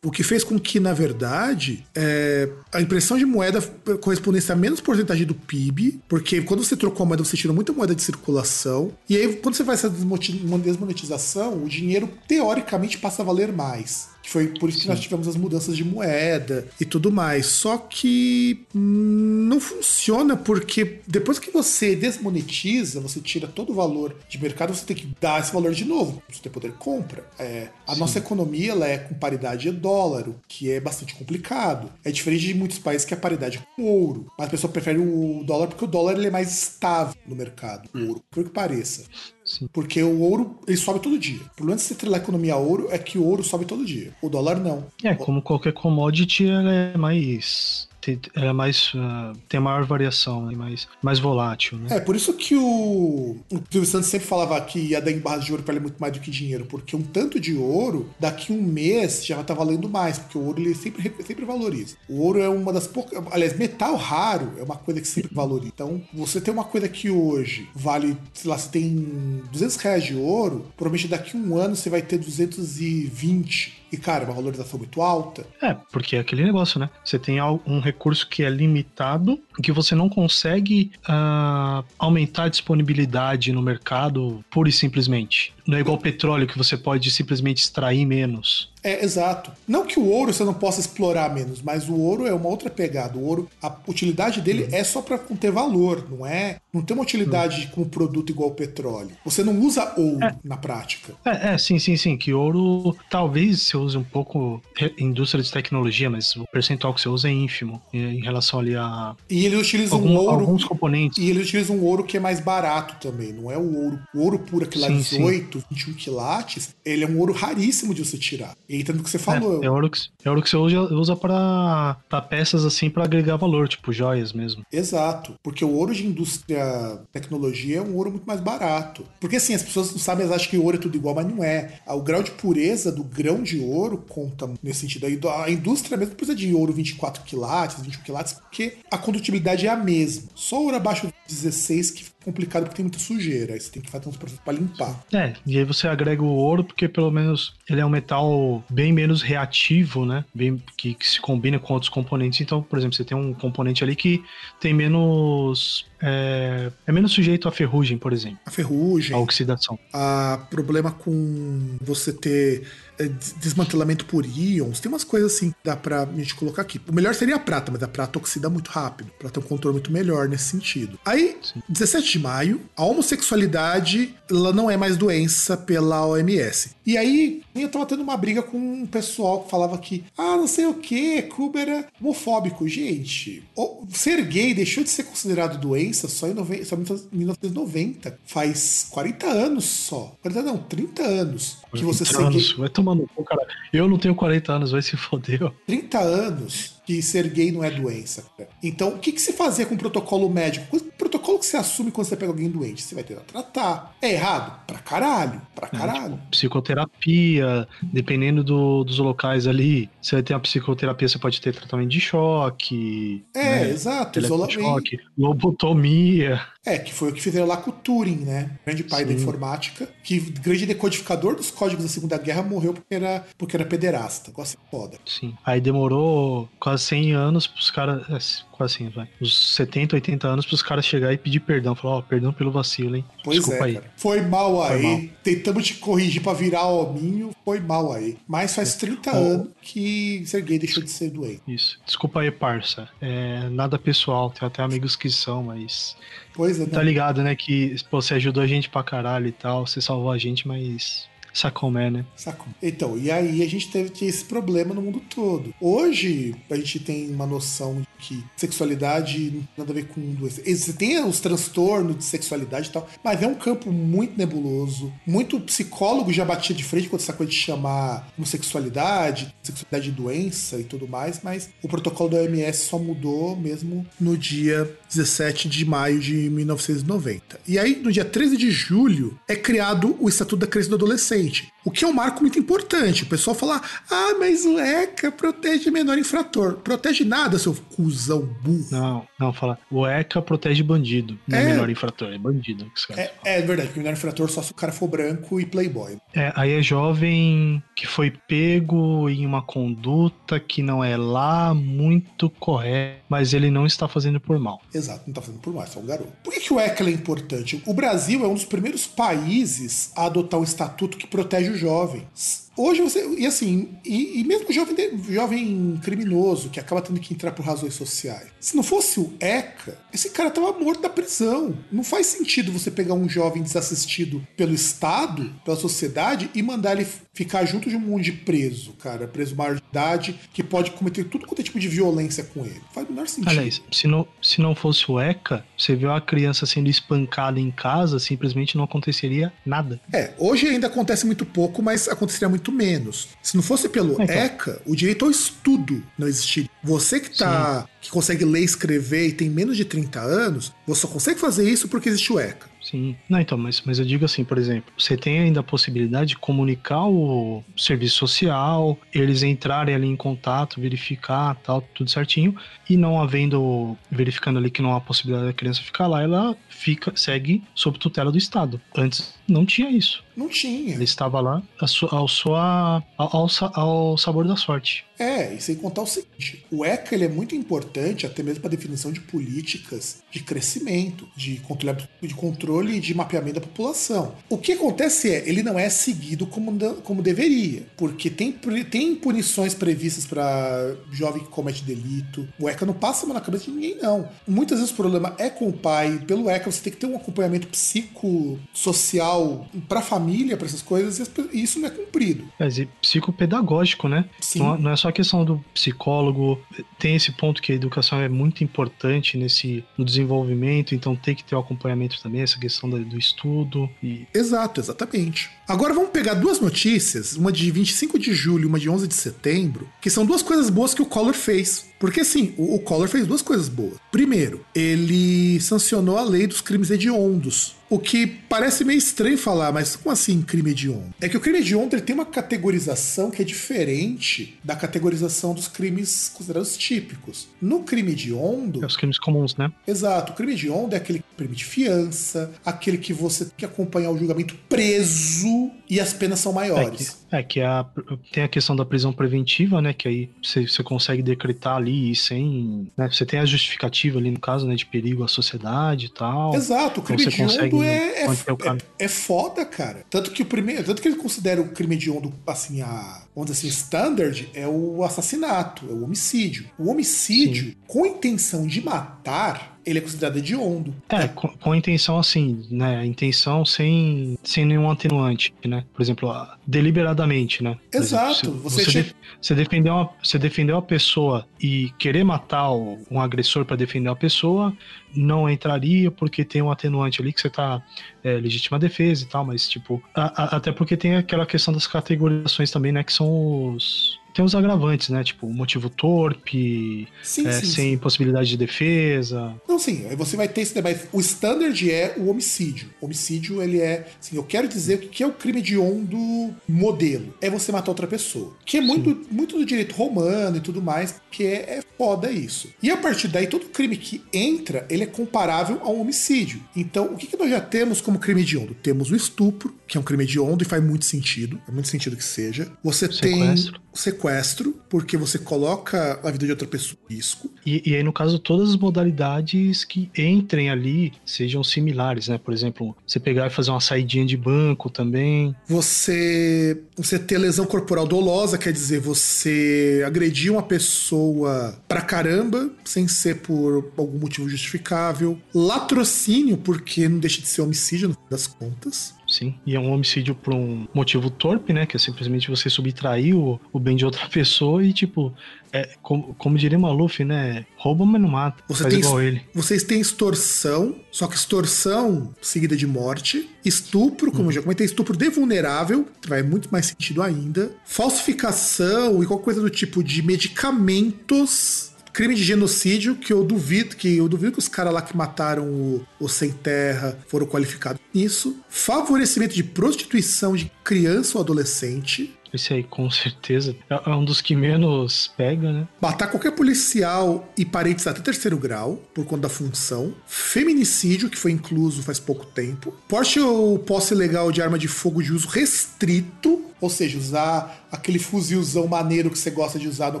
B: o que fez com que, na verdade, é, a impressão de moeda correspondesse a menos porcentagem do PIB, porque quando você trocou a moeda, você tira muita moeda de circulação, e aí quando você faz essa desmonetização, o dinheiro teoricamente passa a valer mais. Que foi por isso que Sim. nós tivemos as mudanças de moeda e tudo mais. Só que não funciona porque depois que você desmonetiza, você tira todo o valor de mercado, você tem que dar esse valor de novo. Você tem poder de compra. É, a Sim. nossa economia ela é com paridade de dólar, o que é bastante complicado. É diferente de muitos países que a paridade é com ouro. Mas a pessoa prefere o dólar porque o dólar ele é mais estável no mercado. O ouro, por que pareça.
A: Sim.
B: Porque o ouro, ele sobe todo dia. O problema de você trilhar a economia a ouro é que o ouro sobe todo dia. O dólar não.
A: É, como qualquer commodity, ela é mais tem, é mais uh, tem maior variação, né? mais, mais volátil, né?
B: É, por isso que o, o Silvio Santos sempre falava que ia dar em barras de ouro ele muito mais do que dinheiro, porque um tanto de ouro, daqui um mês já vai estar tá valendo mais, porque o ouro ele sempre, sempre valoriza. O ouro é uma das poucas, aliás, metal raro é uma coisa que sempre valoriza. Então, você tem uma coisa que hoje vale, sei lá, você tem 200 reais de ouro, provavelmente daqui um ano você vai ter 220 e, cara, uma valorização muito alta.
A: É, porque é aquele negócio, né? Você tem um recurso que é limitado, que você não consegue uh, aumentar a disponibilidade no mercado pura e simplesmente. Não é igual petróleo que você pode simplesmente extrair menos.
B: É, exato. Não que o ouro você não possa explorar menos, mas o ouro é uma outra pegada. O ouro, a utilidade dele uhum. é só para ter valor, não é? Não tem uma utilidade uhum. como produto igual o petróleo. Você não usa ouro é. na prática.
A: É, é, sim, sim, sim. Que ouro talvez você use um pouco em indústria de tecnologia, mas o percentual que você usa é ínfimo em relação ali a.
B: E ele utiliza
A: algum,
B: um ouro.
A: Alguns componentes.
B: E ele utiliza um ouro que é mais barato também. Não é o ouro. O ouro puro, aquele lá 18, sim. 21 quilates, ele é um ouro raríssimo de você tirar. Entra no que você falou.
A: É, é ouro que, é ouro que você usa, usa para peças assim para agregar valor, tipo joias mesmo.
B: Exato. Porque o ouro de indústria tecnologia é um ouro muito mais barato. Porque assim, as pessoas não sabem, elas acham que ouro é tudo igual, mas não é. O grau de pureza do grão de ouro conta nesse sentido. A indústria mesmo precisa de ouro 24 quilates, 21 quilates, porque a condutibilidade é a mesma. Só ouro abaixo 16 que complicado porque tem muita sujeira. Aí você tem que fazer uns processos para limpar.
A: É, e aí você agrega o ouro porque pelo menos ele é um metal bem menos reativo, né? Bem, que, que se combina com outros componentes. Então, por exemplo, você tem um componente ali que tem menos é, é, menos sujeito à ferrugem, por exemplo.
B: A ferrugem.
A: A oxidação.
B: A problema com você ter é, desmantelamento por íons. Tem umas coisas assim que dá pra gente colocar aqui. O melhor seria a prata, mas a prata oxida muito rápido. Pra ter um controle muito melhor nesse sentido. Aí, Sim. 17 de maio, a homossexualidade ela não é mais doença pela OMS. E aí, eu tava tendo uma briga com um pessoal que falava que, ah, não sei o que, Kuber é homofóbico. Gente, ser gay deixou de ser considerado doença só em, nove... só em 1990. Faz 40 anos só. 40 não, 30 anos. Que você ser
A: gay. Vai tomar no cu, cara. Eu não tenho 40 anos, vai se foder.
B: 30 anos que ser gay não é doença. Então, o que, que se fazia com o protocolo médico? protocolo que você assume quando você pega alguém doente. Você vai tentar tratar. É errado? Pra caralho. Pra
A: É,
B: caralho.
A: tipo, psicoterapia, dependendo do- dos locais ali, você vai ter a psicoterapia, você pode ter tratamento de choque.
B: É,
A: né?
B: exato. Isolamento.
A: Lobotomia.
B: É, que foi o que fizeram lá com o Turing, né? Grande pai da
A: Sim.
B: informática, que grande decodificador dos códigos da Segunda Guerra morreu porque era, porque era pederasta. Gosta foda.
A: Sim. Aí demorou quase 100 anos pros caras. É, quase 100, vai. Uns 70, 80 anos pros caras chegar e pedir perdão. Falar, ó, perdão pelo vacilo, hein?
B: Pois
A: Desculpa
B: é,
A: aí.
B: cara. Foi mal
A: Foi
B: aí.
A: mal.
B: Tentamos te corrigir pra virar hominho. Foi mal aí. Mas faz 30
A: Ó.
B: anos que Serguei deixou de ser doente.
A: Isso. Desculpa aí, parça. É nada pessoal, tenho até amigos que são, mas.
B: Pois é, né?
A: Tá ligado, né? Que pô, você ajudou a gente pra caralho e tal, você salvou a gente, mas. Sacomé, né?
B: Sacou? Então, e aí a gente teve esse problema no mundo todo. Hoje, a gente tem uma noção de que sexualidade não tem nada a ver com doença. Você tem os transtornos de sexualidade e tal, mas é um campo muito nebuloso. Muito psicólogo já batia de frente com essa coisa de chamar homossexualidade, sexualidade de doença e tudo mais, mas o protocolo da OMS só mudou mesmo no dia 17 de maio de 1990. E aí, no dia 13 de julho, é criado o Estatuto da Criança e do Adolescente. stage. O que é um marco muito importante. O pessoal fala: ah, mas o ECA protege menor infrator. Protege nada, seu cuzão burro.
A: Não, não, fala. O ECA protege bandido. Não é,
B: É.
A: menor infrator, é bandido. que
B: É, é verdade, porque menor infrator só se o cara for branco e playboy.
A: É, aí é jovem que foi pego em uma conduta que não é lá muito correta, mas ele não está fazendo por mal.
B: Exato, não tá fazendo por mais, só um garoto. Por que, que o ECA é importante? O Brasil é um dos primeiros países a adotar um estatuto que protege jovens. Hoje você. E assim, e, e mesmo o jovem, jovem criminoso que acaba tendo que entrar por razões sociais. Se não fosse o ECA, esse cara tava morto da prisão. Não faz sentido você pegar um jovem desassistido pelo Estado, pela sociedade, e mandar ele ficar junto de um monte de preso, cara. Preso maior de idade, que pode cometer tudo quanto é tipo de violência com ele. Faz o menor sentido.
A: Aliás, se não, se não fosse o ECA, você viu a criança sendo espancada em casa, simplesmente não aconteceria nada.
B: É, hoje ainda acontece muito pouco, mas aconteceria muito menos. Se não fosse pelo
A: Então.
B: ECA, o direito ao estudo não existiria. Você que tá. que consegue ler escrever e tem menos de 30 anos, você só consegue fazer isso porque existe o ECA.
A: Sim. Não, então, mas, mas eu digo assim, por exemplo, você tem ainda a possibilidade de comunicar o serviço social, eles entrarem ali em contato, verificar tal, tudo certinho, e não havendo, verificando ali que não há possibilidade da criança ficar lá, ela fica, segue sob tutela do Estado. Antes não tinha isso.
B: Não tinha.
A: Ele estava lá ao, sua, ao, ao ao sabor da sorte.
B: É, e sem contar o seguinte: o ECA ele é muito importante até mesmo para definição de políticas de crescimento, de controle, de controle e de mapeamento da população. O que acontece é, ele não é seguido como, como deveria, porque tem, tem punições previstas para jovem que comete delito. O ECA não passa na cabeça de ninguém, não. Muitas vezes o problema é com o pai. Pelo ECA você tem que ter um acompanhamento psicossocial para a família, para essas coisas, e e isso não é cumprido.
A: Mas e psicopedagógico, né?
B: Sim.
A: Não, não é só questão do psicólogo, tem esse ponto que a educação é muito importante nesse no desenvolvimento, então tem que ter o acompanhamento também, essa questão da- do estudo e
B: Exato, exatamente. Agora vamos pegar duas notícias, uma de 25 de julho e uma de 11 de setembro, que são duas coisas boas que o Collor fez. Porque assim, o, o Collor fez duas coisas boas. Primeiro, ele sancionou a lei dos crimes hediondos. O que parece meio estranho falar, mas como assim crime hediondo? É que o crime hediondo ele tem uma categorização que é diferente da categorização dos crimes considerados típicos. No crime hediondo,
A: é os crimes comuns, né?
B: Exato. O crime de onda é aquele crime de fiança, aquele que você tem que acompanhar o julgamento preso e as penas são
A: É que,
B: maiores.
A: É que a, tem a questão da prisão preventiva, né? Que aí você, consegue decretar ali e sem. Né, você tem a justificativa ali, no caso, né? De perigo à sociedade e tal.
B: Exato, o crime
A: você
B: de
A: consegue
B: onda é, é, é, é foda, cara. Tanto que o primeiro. Tanto que ele considera o crime de onda, assim, a. Vamos dizer assim, standard é o assassinato, é o homicídio. O homicídio, com intenção de matar, ele é considerado hediondo.
A: É, com, com a intenção assim, né? A intenção sem, sem nenhum atenuante, né? Por exemplo, deliberadamente, né? Por
B: Exato,
A: exemplo,
B: você
A: você,
B: che-
A: def- você defendeu uma, você defendeu a pessoa e querer matar um agressor para defender a pessoa não entraria porque tem um atenuante ali que você tá é, legítima defesa e tal, mas tipo, a- a- até porque tem aquela questão das categorizações também, né? Que são os tem os agravantes, né? Tipo, motivo torpe,
B: Sim,
A: é,
B: sim,
A: sem
B: sim.
A: possibilidade de defesa.
B: Não, sim, aí você vai ter esse debate. O standard é o homicídio. O homicídio, ele é. Assim, eu quero dizer o que é o crime hediondo modelo. É você matar outra pessoa. Que é muito, muito do direito romano e tudo mais, que é, é foda isso. E a partir daí, todo crime que entra, ele é comparável a um homicídio. Então, o que, que nós já temos como crime hediondo? Temos o estupro, que é um crime hediondo e faz muito sentido. Faz muito sentido que seja. Você tem
A: Sequestro.
B: Sequestro, porque você coloca a vida de outra pessoa em risco.
A: E, e aí, no caso, todas as modalidades que entrem ali sejam similares, né? Por exemplo, você pegar e fazer uma saidinha de banco também.
B: Você, você ter lesão corporal dolosa, quer dizer, você agredir uma pessoa pra caramba, sem ser por algum motivo justificável. Latrocínio, porque não deixa de ser homicídio, no fim das contas.
A: Sim, e é um homicídio por um motivo torpe, né? Que é simplesmente você subtrair o, o bem de outra pessoa e, tipo, é, como, como diria Maluf, né? Rouba, mas não mata.
B: Você
A: Faz
B: tem,
A: igual ele.
B: vocês têm extorsão, só que extorsão seguida de morte. Estupro, como eu já comentei, estupro de vulnerável, vai muito mais sentido ainda. Falsificação e qualquer coisa do tipo de medicamentos. Crime de genocídio, que eu duvido que eu duvido que os caras lá que mataram o, o Sem Terra foram qualificados nisso. Favorecimento de prostituição de criança ou adolescente.
A: Esse aí, com certeza, é é um dos que menos pega, né?
B: Matar qualquer policial e parentes até terceiro grau, por conta da função. Feminicídio, que foi incluso faz pouco tempo. Porte ou posse ilegal de arma de fogo de uso restrito. Ou seja, usar aquele fuzilzão maneiro que você gosta de usar no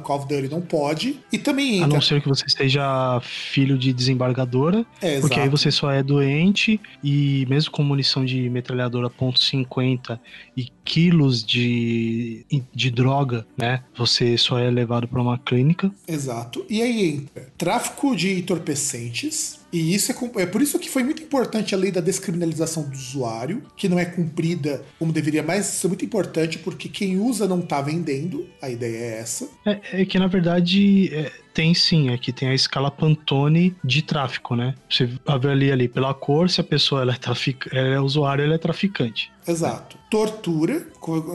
B: Call of Duty não pode. E também
A: A
B: entra.
A: não ser que você seja filho de desembargadora,
B: É,
A: porque aí você só é doente e mesmo com munição de metralhadora .50 e quilos de, de droga, né? Você só é levado para uma clínica.
B: Exato. E aí entra tráfico de entorpecentes. E isso é, é por isso que foi muito importante a lei da descriminalização do usuário, que não é cumprida como deveria, mas isso é muito importante porque quem usa não tá vendendo. A ideia é essa.
A: É, é que na verdade é, tem sim, aqui tem a escala Pantone de tráfico, né? Você avalia ali pela cor se a pessoa ela é, trafic... ela é usuário ela é traficante.
B: Exato. Tortura,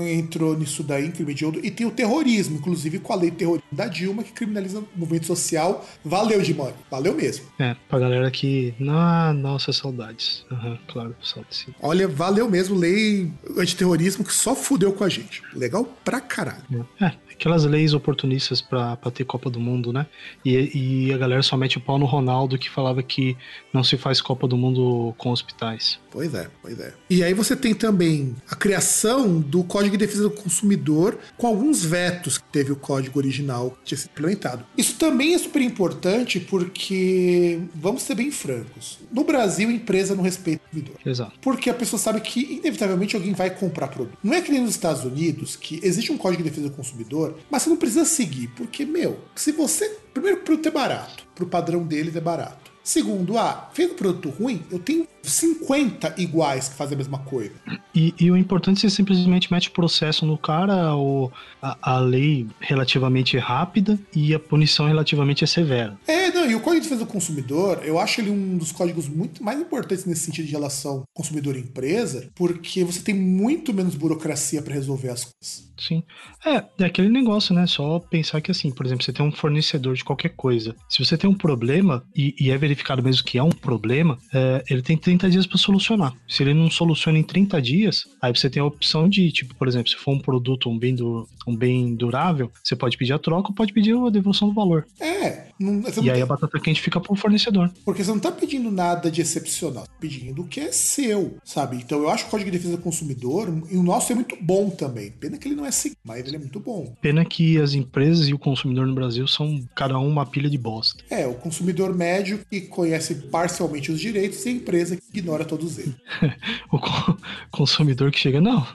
B: entrou nisso daí, em crime de ouro. E tem o terrorismo, inclusive com a lei terrorista da Dilma, que criminaliza o movimento social. Valeu, Dimani. Valeu mesmo.
A: É, pra galera que. Ah, nossa, saudades. Aham, claro, saudades sim.
B: Olha, valeu mesmo, lei antiterrorismo que só fudeu com a gente. Legal pra caralho.
A: É, aquelas leis oportunistas pra, pra ter Copa do Mundo, né? E, e a galera só mete o pau no Ronaldo que falava que não se faz Copa do Mundo com hospitais.
B: Pois é, pois é. E aí você tem também a criação do Código de Defesa do Consumidor com alguns vetos que teve o código original que tinha sido implementado. Isso também é super importante porque, vamos ser bem francos, no Brasil a empresa não respeita o consumidor.
A: Exato.
B: Porque a pessoa sabe que, inevitavelmente, alguém vai comprar produto. Não é que nem nos Estados Unidos, que existe um código de defesa do consumidor, mas você não precisa seguir. Porque, meu, se você. Primeiro, o produto é barato. Pro padrão deles é barato. Segundo, ah, fez um produto ruim, eu tenho 50 iguais que fazem a mesma coisa.
A: E, e o importante é que você simplesmente mete processo no cara, ou a, a lei relativamente rápida e a punição relativamente severa.
B: É, não, e o Código de Defesa do Consumidor, eu acho ele um dos códigos muito mais importantes nesse sentido de relação consumidor e empresa, porque você tem muito menos burocracia para resolver as coisas.
A: Sim. É, é aquele negócio, né? Só pensar que assim, por exemplo, você tem um fornecedor de qualquer coisa. Se você tem um problema e, e é verificado mesmo que é um problema, é, ele tem 30 dias para solucionar. Se ele não soluciona em 30 dias, aí você tem a opção de, tipo, por exemplo, se for um produto, um bem, du- um bem durável, você pode pedir a troca ou pode pedir a devolução do valor.
B: É, não, você
A: E aí a batata quente fica pro fornecedor.
B: Porque você não tá pedindo nada de excepcional, tá pedindo o que é seu, sabe? Então eu acho que o Código de Defesa do Consumidor, e o nosso é muito bom também. Pena que ele não é seguido, mas ele é muito bom.
A: Pena que as empresas e o consumidor no Brasil são cada um uma pilha de bosta.
B: É, o consumidor médio que conhece parcialmente os direitos e a empresa que ignora todos eles.
A: O co- consumidor que chega, não,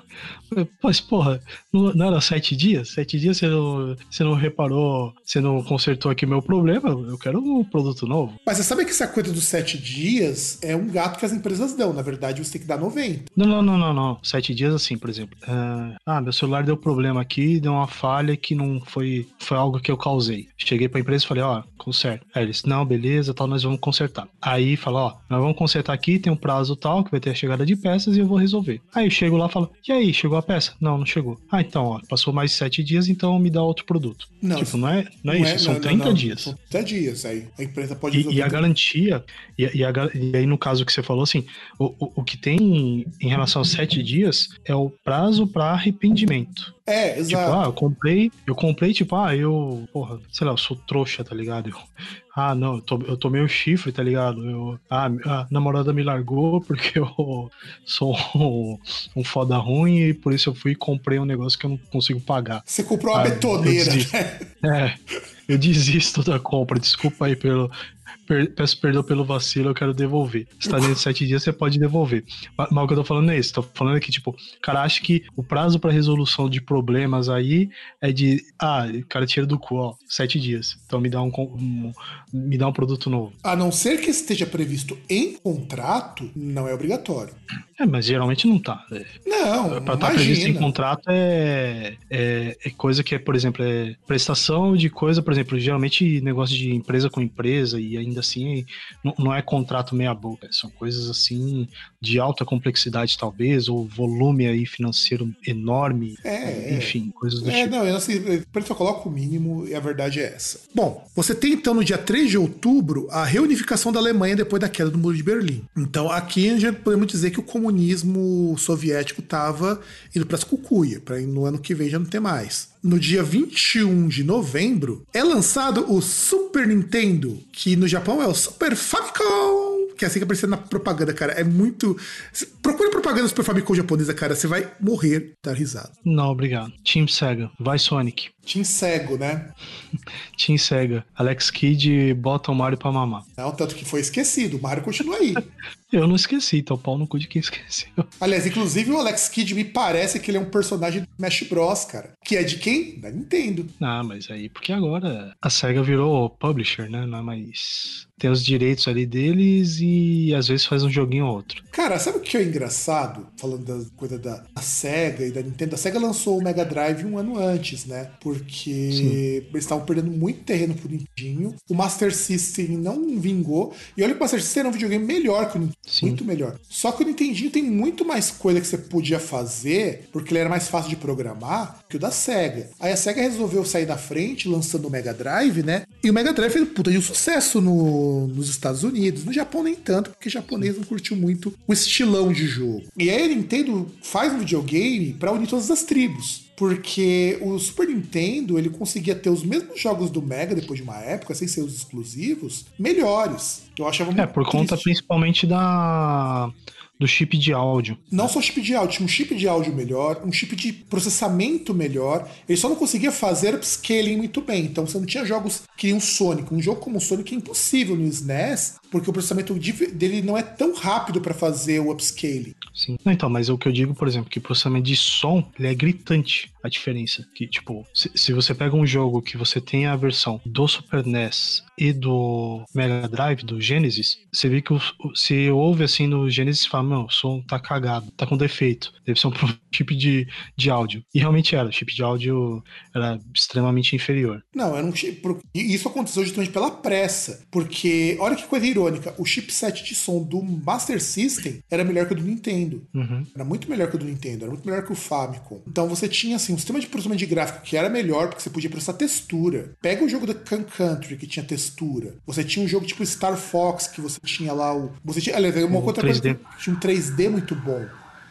A: mas porra, não, era sete dias? Sete dias você não, você não reparou, você não consertou aqui meu problema, eu quero um produto novo.
B: Mas você sabe que essa coisa dos sete dias é um gato que as empresas dão. Na verdade, você tem que dar 90.
A: Não, não, não, não, não. Sete dias assim, por exemplo. é, ah, meu celular deu problema aqui, deu uma falha que não foi, foi algo que eu causei. Cheguei pra empresa e falei, ó, conserta. Aí eles, não, beleza, tal, nós vamos consertar. Aí fala, ó, nós vamos consertar aqui, tem um prazo tal, que vai ter a chegada de peças e eu vou resolver. Aí eu chego lá e falo, e aí, aí, chegou a peça? Não, não chegou. Ah, então, ó, passou mais sete dias, então me dá outro produto.
B: Não,
A: tipo, não é, não é isso, são
B: não,
A: 30
B: não,
A: dias.
B: São 30 dias. Aí a empresa pode
A: E, e a garantia, e, e, a e aí no caso que você falou, assim, o, o, o que tem em relação aos sete dias é o prazo para arrependimento.
B: É,
A: Tipo,
B: exato.
A: ah, eu comprei, eu comprei, tipo, ah, eu, porra, sei lá, eu sou trouxa, tá ligado? Eu, ah, não, eu, to, eu tomei o chifre, tá ligado? Eu, ah, a namorada me largou porque eu sou um, um foda ruim e por isso eu fui e comprei um negócio que eu não consigo pagar.
B: Você comprou uma
A: Ah,
B: betoneira,
A: eu desisto.
B: né?
A: É, eu desisto da compra, desculpa aí pelo. Per- peço perdão pelo vacilo, eu quero devolver. Se tá dentro de sete dias, você pode devolver. Ma- Mas o que eu tô falando é isso. Tô falando que, tipo, o cara acha que o prazo pra resolução de problemas aí é de. Ah, o cara tira do cu, ó, sete dias. Então me dá um, um- me dá um produto novo.
B: A não ser que esteja previsto em contrato, não é obrigatório.
A: É, mas geralmente não tá. É,
B: Não,
A: Pra estar previsto em contrato é, é, é coisa que é, por exemplo, é prestação de coisa, por exemplo, geralmente negócio de empresa com empresa e ainda assim não, não é contrato meia boca, são coisas assim de alta complexidade talvez, ou volume aí financeiro enorme,
B: É, é.
A: enfim, coisas do
B: É,
A: tipo.
B: não, eu assim, preto só coloca o mínimo e a verdade é essa. Bom, você tem então no dia 3 de outubro a reunificação da Alemanha depois da queda do Muro de Berlim. Então aqui já podemos dizer que o comunismo soviético estava indo para as cucuia, para no ano que vem já não ter mais. No dia 21 de novembro é lançado o Super Nintendo, que no Japão é o Super Famicom. Que é assim que apareceu na propaganda, cara. É muito. Procure propaganda do Super Famicom japonesa, cara. Você vai morrer dar risada.
A: Não, obrigado. Team Sega, vai Sonic.
B: Team cego, né?
A: Team Sega, Alex Kidd bota o Mario pra mamar.
B: Não, tanto que foi esquecido. O Mario continua aí.
A: Eu não esqueci, então pau no cu de quem esqueceu.
B: Aliás, inclusive o Alex Kidd me parece que ele é um personagem do Smash Bros, cara. Que é de quem? Da Nintendo.
A: Ah, mas aí, porque agora a SEGA virou publisher, né? Não é mais. Tem os direitos ali deles e às vezes faz um joguinho ou outro.
B: Cara, sabe o que é engraçado? Falando da coisa da, da SEGA e da Nintendo. A SEGA lançou o Mega Drive um ano antes, né? Porque eles estavam perdendo muito terreno pro Nintendinho. O Master System não vingou. E olha que o Master System era um videogame melhor que o Nintendo.
A: Sim.
B: Muito melhor. Só que o Nintendinho tem muito mais coisa que você podia fazer, porque ele era mais fácil de programar, que o da SEGA. Aí a SEGA resolveu sair da frente, lançando o Mega Drive, né? E o Mega Drive fez puta de um sucesso no- nos Estados Unidos. No Japão nem tanto, porque o japonês não curtiu muito o estilão de jogo. E aí a Nintendo faz um videogame pra unir todas as tribos. Porque o Super Nintendo ele conseguia ter os mesmos jogos do Mega depois de uma época, sem ser os exclusivos, melhores. Eu achava
A: É,
B: muito
A: por conta
B: triste.
A: principalmente da. Do chip de áudio.
B: Não só chip de áudio, tinha um chip de áudio melhor, um chip de processamento melhor. Ele só não conseguia fazer upscaling muito bem. Então você não tinha jogos que nem um Sonic. Um jogo como o Sonic é impossível no SNES, porque o processamento de- dele não é tão rápido para fazer o upscaling.
A: Sim. Não, então, mas o que eu digo, por exemplo, que o processamento de som, ele é gritante a diferença. Que, tipo, se, se você pega um jogo que você tem a versão do Super NES e do Mega Drive, do Genesis, você vê que o, se ouve assim no Genesis, fala, não, o som tá cagado, tá com defeito. Deve ser um chip de, de áudio. E realmente era, o chip de áudio era extremamente inferior.
B: Não, era um chip. E isso aconteceu justamente pela pressa. Porque, olha que coisa irônica, o chipset de som do Master System era melhor que o do Nintendo.
A: Uhum.
B: Era muito melhor que o do Nintendo, era muito melhor que o Famicom. Então você tinha assim um sistema de processamento de gráfico que era melhor porque você podia processar textura. Pega o jogo da Can Country que tinha textura. Você tinha um jogo tipo Star Fox que você tinha lá o você tinha, aliás, uma
A: O
B: outra coisa
A: 3D.
B: que tinha um 3D muito bom.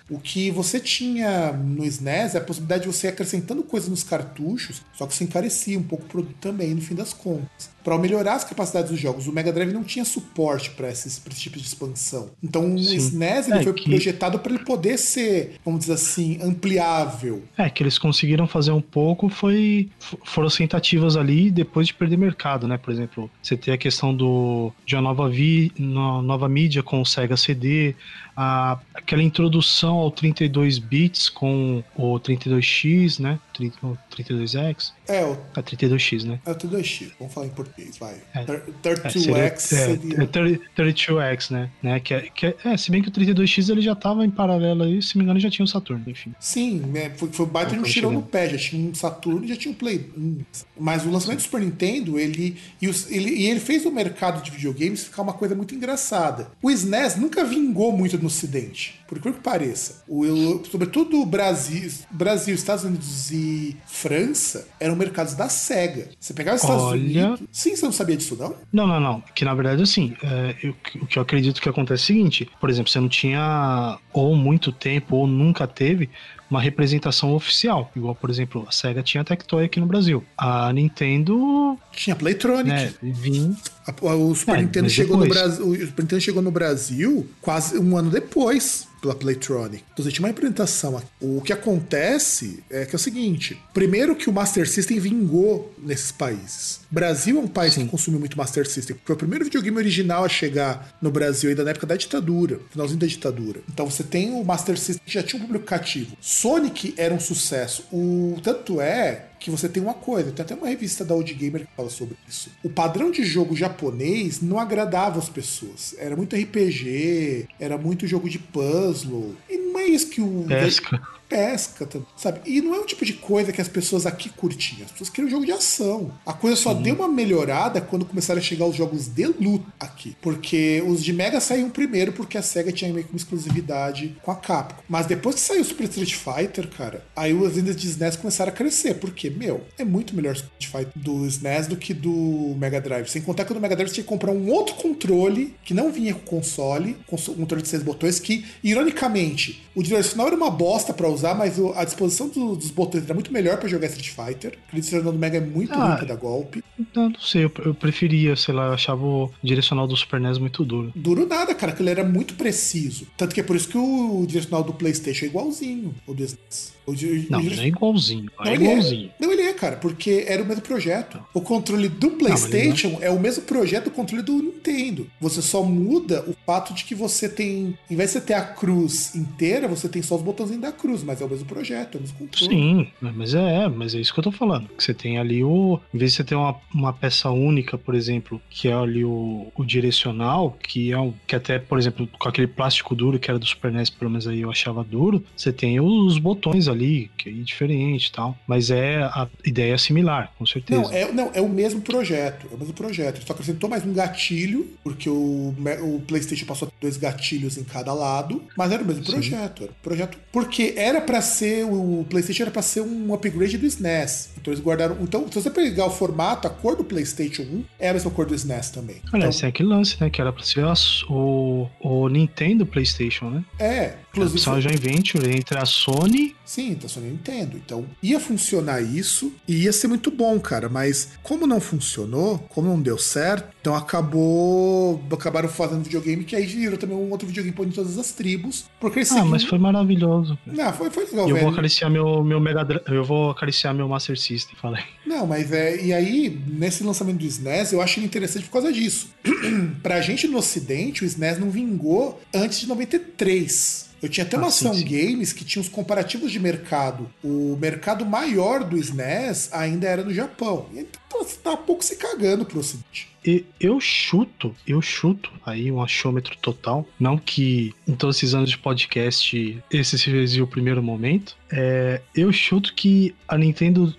B: O que você tinha no SNES é a possibilidade de você ir acrescentando coisas nos cartuchos, só que isso encarecia um pouco o produto também, no fim das contas. Para melhorar as capacidades dos jogos, o Mega Drive não tinha suporte para esses, pra esse tipo de expansão. Então o
A: Sim.
B: SNES ele
A: É
B: foi
A: que-
B: projetado para ele poder ser, vamos dizer assim, ampliável.
A: É, que eles conseguiram fazer um pouco foi foram as tentativas ali depois de perder mercado, né? Por exemplo, você tem a questão do de uma nova vi, no- nova mídia com o Sega CD, a, aquela introdução ao 32 bits com o 32X, né? Tri- o 32X,
B: É, o,
A: a 32X, né?
B: é o 32X, vamos falar em português, vai.
A: É.
B: Thir-
A: É, seria-
B: 32X
A: é,
B: seria.
A: é 30 32X, né? né? Que, é, que é, é, se bem que o 32X ele já tava em paralelo aí, se me engano já tinha o Saturno, enfim.
B: Sim, né, foi, foi baita de um
A: Foi
B: tirão no pé, já tinha um Saturno e já tinha um Play. um. Mas o lançamento do Super Nintendo, ele e, os- ele e ele fez o mercado de videogames ficar uma coisa muito engraçada. O SNES nunca vingou muito no ocidente, por incrível que pareça. O, sobretudo o Brasil, Brasil, Estados Unidos e França eram mercados da SEGA. Você pegava os Estados
A: Olha...
B: Unidos. Sim, você não sabia disso, não?
A: Não, não, não. Que na verdade, assim, é, eu, o que eu acredito que acontece é o seguinte: por exemplo, você não tinha ou muito tempo ou nunca teve uma representação oficial. Igual, por exemplo, a SEGA tinha Tectoy aqui no Brasil. A Nintendo.
B: Tinha Playtronic.
A: Né, vinha...
B: O Super,
A: É,
B: Nintendo chegou no. Brasil, o Super Nintendo chegou no Brasil quase um ano depois pela Playtronic. Então tinha uma representação. aqui. O que acontece é que é o seguinte: primeiro que o Master System vingou nesses países. Brasil é um país que consumiu muito Master System. Foi o primeiro videogame original a chegar no Brasil ainda na época da ditadura, finalzinho da ditadura. Então você tem o Master System que já tinha um público cativo. Sonic era um sucesso. O tanto é que você tem uma coisa, tem até uma revista da Old Gamer que fala sobre isso. O padrão de jogo japonês não agradava as pessoas. Era muito RPG, era muito jogo de puzzle. E não é isso que o.
A: Pesca.
B: Pesca, sabe? E não é o tipo de coisa que as pessoas aqui curtiam. As pessoas queriam jogo de ação. A coisa só deu uma melhorada quando começaram a chegar os jogos de luta aqui. Porque os de Mega saíram primeiro porque a SEGA tinha meio que uma exclusividade com a Capcom. Mas depois que saiu o Super Street Fighter, cara, aí as vendas de SNES começaram a crescer. Porque, meu, é muito melhor o Street Fighter do SNES do que do Mega Drive. Sem contar que o do Mega Drive você tinha que comprar um outro controle que não vinha com console, com um controle de seis botões, que, ironicamente, o direcional era uma bosta pra usar, mas o- a disposição do- dos botões era muito melhor pra jogar Street Fighter. O direcional do Mega é muito
A: Ah.
B: ruim pra dar golpe.
A: Não, não sei, eu, eu preferia, sei lá, eu achava o direcional do Super NES muito duro.
B: Duro nada, cara, que ele era muito preciso. Tanto que é por isso que o direcional do PlayStation é igualzinho ao do SNES. O di-
A: Não,
B: o
A: não é igualzinho. Não,
B: Não,
A: é
B: ele
A: igualzinho.
B: Não, ele é, cara, porque era o mesmo projeto. O controle do PlayStation é o mesmo projeto do controle do Nintendo. Você só muda o fato de que você tem. Em vez de você ter a cruz inteira, você tem só os botãozinhos da cruz, mas é o mesmo projeto, é o mesmo controle.
A: Sim, mas é, mas é isso que eu tô falando. Que você tem ali o. Em vez de você ter uma, uma peça única, por exemplo, que é ali o, o direcional, que é um. Que até, por exemplo, com aquele plástico duro que era do Super NES, pelo menos aí eu achava duro, você tem os botões ali, que é diferente e tal. Mas é a ideia é similar, com certeza.
B: Não, é, não, é o mesmo projeto. É o mesmo projeto. Só acrescentou mais um gatilho, porque o, o PlayStation passou a ter dois gatilhos em cada lado, mas era o mesmo
A: Sim.
B: projeto. Era projeto. Porque era pra ser. O PlayStation era pra ser um upgrade do SNES. Então eles guardaram. Então, se você pegar o formato, a cor do PlayStation 1 é a mesma cor do SNES também.
A: Aliás,
B: Então,
A: tem aquele lance, né? Que era pra ser o, o Nintendo PlayStation, né?
B: é, inclusive.
A: ser uma joint venture entre a Sony
B: Sim, tá só Nintendo. Então, ia funcionar isso e ia ser muito bom, cara. Mas como não funcionou, como não deu certo, então acabou. Acabaram fazendo videogame que aí virou também um outro videogame pra todas as tribos. Porque eles
A: Ah,
B: seguiam-
A: mas foi maravilhoso.
B: Não, foi, foi legal,
A: eu
B: velho.
A: vou acariciar meu, meu Mega Eu vou acariciar meu Master System, falei.
B: Não, mas é. E aí, nesse lançamento do SNES, eu acho ele interessante por causa disso. pra gente no Ocidente, o SNES não vingou antes de 93. Eu tinha até uma
A: Ah,
B: ação
A: sim.
B: games que tinha os comparativos de mercado. O mercado maior do SNES ainda era no Japão. E então tá pouco se cagando pro Ocidente.
A: Eu chuto, eu chuto aí um achômetro total. Não que em todos esses anos de podcast esse seja o primeiro momento. É, eu chuto que a Nintendo,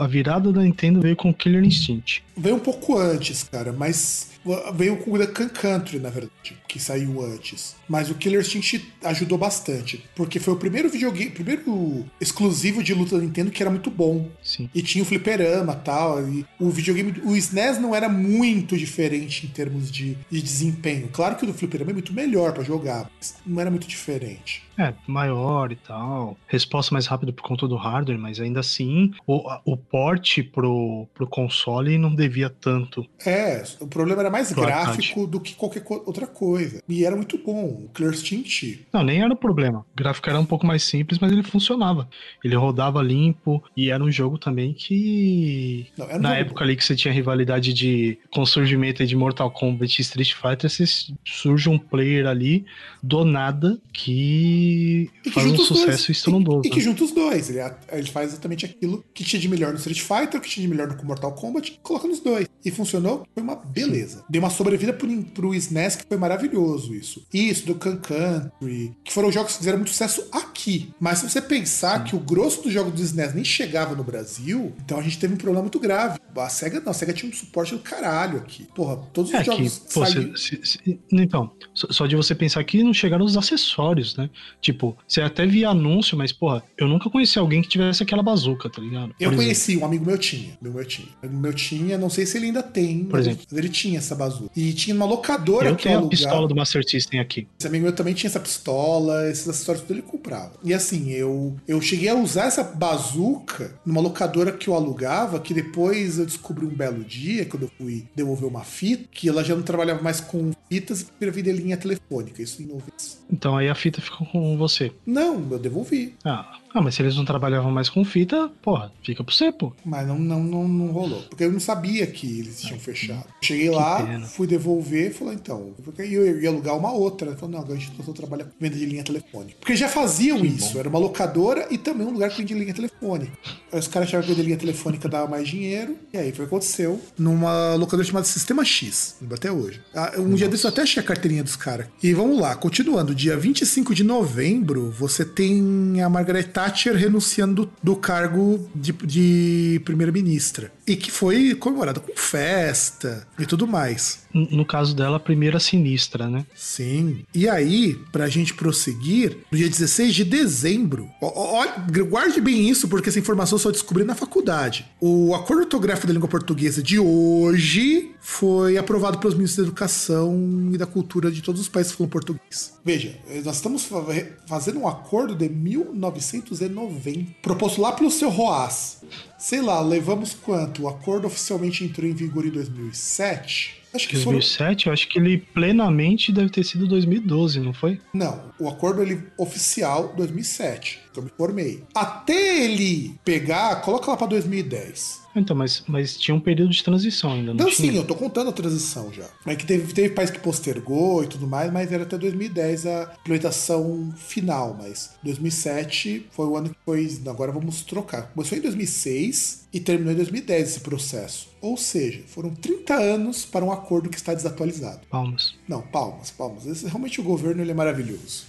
A: a virada da Nintendo veio com Killer Instinct.
B: Veio um pouco antes, cara, mas veio com o Duck Country, na verdade, que saiu antes. Mas o Killer Instinct ajudou bastante, porque foi o primeiro videogame, primeiro exclusivo de luta da Nintendo que era muito bom.
A: Sim.
B: E tinha o fliperama e tal. E o videogame. O SNES não era muito diferente em termos de, de desempenho. Claro que o do fliperama é muito melhor pra jogar, mas não era muito diferente.
A: É, maior e tal. Resposta mais rápida por conta do hardware, mas ainda assim, o, o porte pro, pro console não devia tanto.
B: É, o problema era mais gráfico do que qualquer outra coisa. E era muito bom. O Clear Instinct.
A: Não, nem era o problema. O gráfico era um pouco mais simples, mas ele funcionava. Ele rodava limpo e era um jogo também que.
B: Não, um
A: Na época ali que você tinha rivalidade de com o surgimento de Mortal Kombat e Street Fighter, você surge um player ali do nada que
B: E que
A: faz um
B: os dois.
A: sucesso estrondoso.
B: E, e que junta os dois. Ele, ele faz exatamente aquilo que tinha de melhor no Street Fighter, que tinha de melhor no Mortal Kombat, coloca nos dois. E funcionou, foi uma beleza. Deu uma sobrevida pro, pro SNES que foi maravilhoso isso. Isso, do Can Country, que foram jogos que fizeram muito sucesso aqui. Mas se você pensar que o grosso dos jogos do SNES nem chegava no Brasil, então a gente teve um problema muito grave. A SEGA não, a SEGA tinha um suporte do caralho aqui. Porra, todos os
A: É que,
B: jogos
A: pô,
B: saíram-
A: se- se- se- então, só de você pensar que não chegaram os acessórios, né? Tipo, você até via anúncio, mas, porra, eu nunca conheci alguém que tivesse aquela bazuca, tá ligado? Por
B: Eu
A: exemplo.
B: conheci, um amigo meu tinha. Meu, meu tinha. Um amigo meu tinha, não sei se ele ainda tem,
A: Por
B: mas
A: exemplo.
B: ele tinha essa bazuca. E tinha uma locadora
A: Eu
B: que
A: tenho a
B: alugava.
A: pistola do Master System aqui.
B: Esse amigo meu também tinha essa pistola, esses acessórios tudo ele comprava. E assim, eu, eu cheguei a usar essa bazuca numa locadora que eu alugava, que depois eu descobri um belo dia, quando eu fui devolver uma fita, que ela já não trabalhava mais com fitas e preferia linha telefônica. Isso em 90.
A: Então aí a fita ficou com você.
B: Não, eu devolvi.
A: Ah, ah, mas se eles não trabalhavam mais com fita, porra, fica pro você, pô.
B: Mas não, não, não, não rolou. Porque eu não sabia que eles tinham fechado. Cheguei lá,
A: pena.
B: fui devolver, falou, então, eu ia alugar uma outra. Falou, não, agora a gente só trabalha com venda de linha telefônica. Porque já faziam
A: Que
B: isso,
A: bom.
B: era uma locadora e também um lugar que vendia linha telefônica. Aí os caras achavam que vender linha telefônica dava mais dinheiro, e aí foi o que aconteceu numa locadora chamada Sistema X, até hoje. Ah, Um dia desses eu até achei a carteirinha dos caras. E vamos lá, continuando, dia 25 de novembro, você tem a Margaret Thatcher renunciando do, do cargo de, de primeira-ministra. E que foi comemorada com festa e tudo mais.
A: No caso dela, a primeira sinistra, né?
B: Sim. E aí, pra gente prosseguir, no dia 16 de dezembro, ó, ó, guarde bem isso, porque essa informação eu só descobri na faculdade. O acordo ortográfico da língua portuguesa de hoje foi aprovado pelos ministros da Educação e da Cultura de todos os países que falam português. Veja, nós estamos fa- fazendo um acordo de 1990, proposto lá pelo seu Roas. Sei lá, levamos quanto? O acordo oficialmente entrou em vigor em 2007? Acho que foram
A: 2007, eu acho que ele plenamente deve ter sido 2012, não foi?
B: Não, o acordo ele oficial 2007, que eu me formei. Até ele pegar, coloca lá pra 2010.
A: Então, mas, mas tinha um período de transição ainda, não
B: Não,
A: tinha?
B: sim, eu tô contando a transição já. Mas que teve, teve país que postergou e tudo mais, mas era até 2010 a implementação final. Mas 2007 foi o ano que foi. Agora vamos trocar. Começou em 2006 e terminou em 2010 esse processo. Ou seja, foram 30 anos para um acordo que está desatualizado.
A: Palmas.
B: Não, palmas, palmas. Esse, realmente o governo ele é maravilhoso.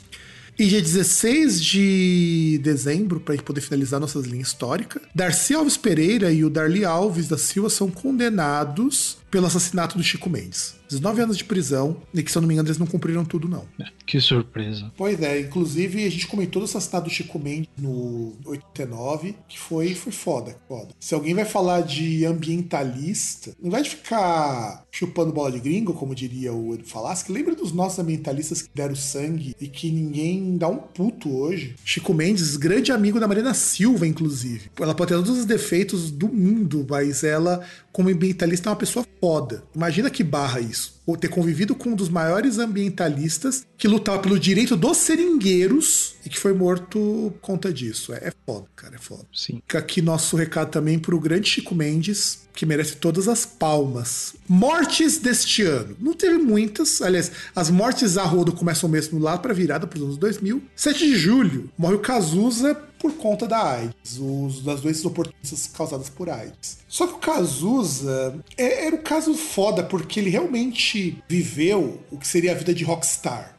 B: E dia 16 de dezembro, para a gente poder finalizar nossas linhas históricas, Darcy Alves Pereira e o Darli Alves da Silva são condenados pelo assassinato do Chico Mendes. 19 anos de prisão, e que, se eu não me engano, eles não cumpriram tudo, não.
A: É, que surpresa.
B: Pois é, inclusive a gente comentou do assassinato do Chico Mendes no 89, que foi, foi foda, foda. Se alguém vai falar de ambientalista, não vai ficar chupando bola de gringo, como diria o Edu Falaschi, lembra dos nossos ambientalistas que deram sangue e que ninguém dá um puto hoje? Chico Mendes, grande amigo da Marina Silva, inclusive. Ela pode ter todos os defeitos do mundo, mas ela, como ambientalista, é uma pessoa foda. Imagina que barra isso ou ter convivido com um dos maiores ambientalistas que lutava pelo direito dos seringueiros e que foi morto por conta disso. É, é foda, cara, é foda.
A: Sim.
B: Fica aqui nosso recado também pro grande Chico Mendes, que merece todas as palmas. Mortes deste ano. Não teve muitas, aliás, as mortes a rodo começam mesmo lá pra virada pros anos 2000. 7 de julho, morre o Cazuza por conta da AIDS, os, das doenças oportunistas causadas por AIDS. Só que o Cazuza é- era um caso foda, porque ele realmente viveu o que seria a vida de rockstar.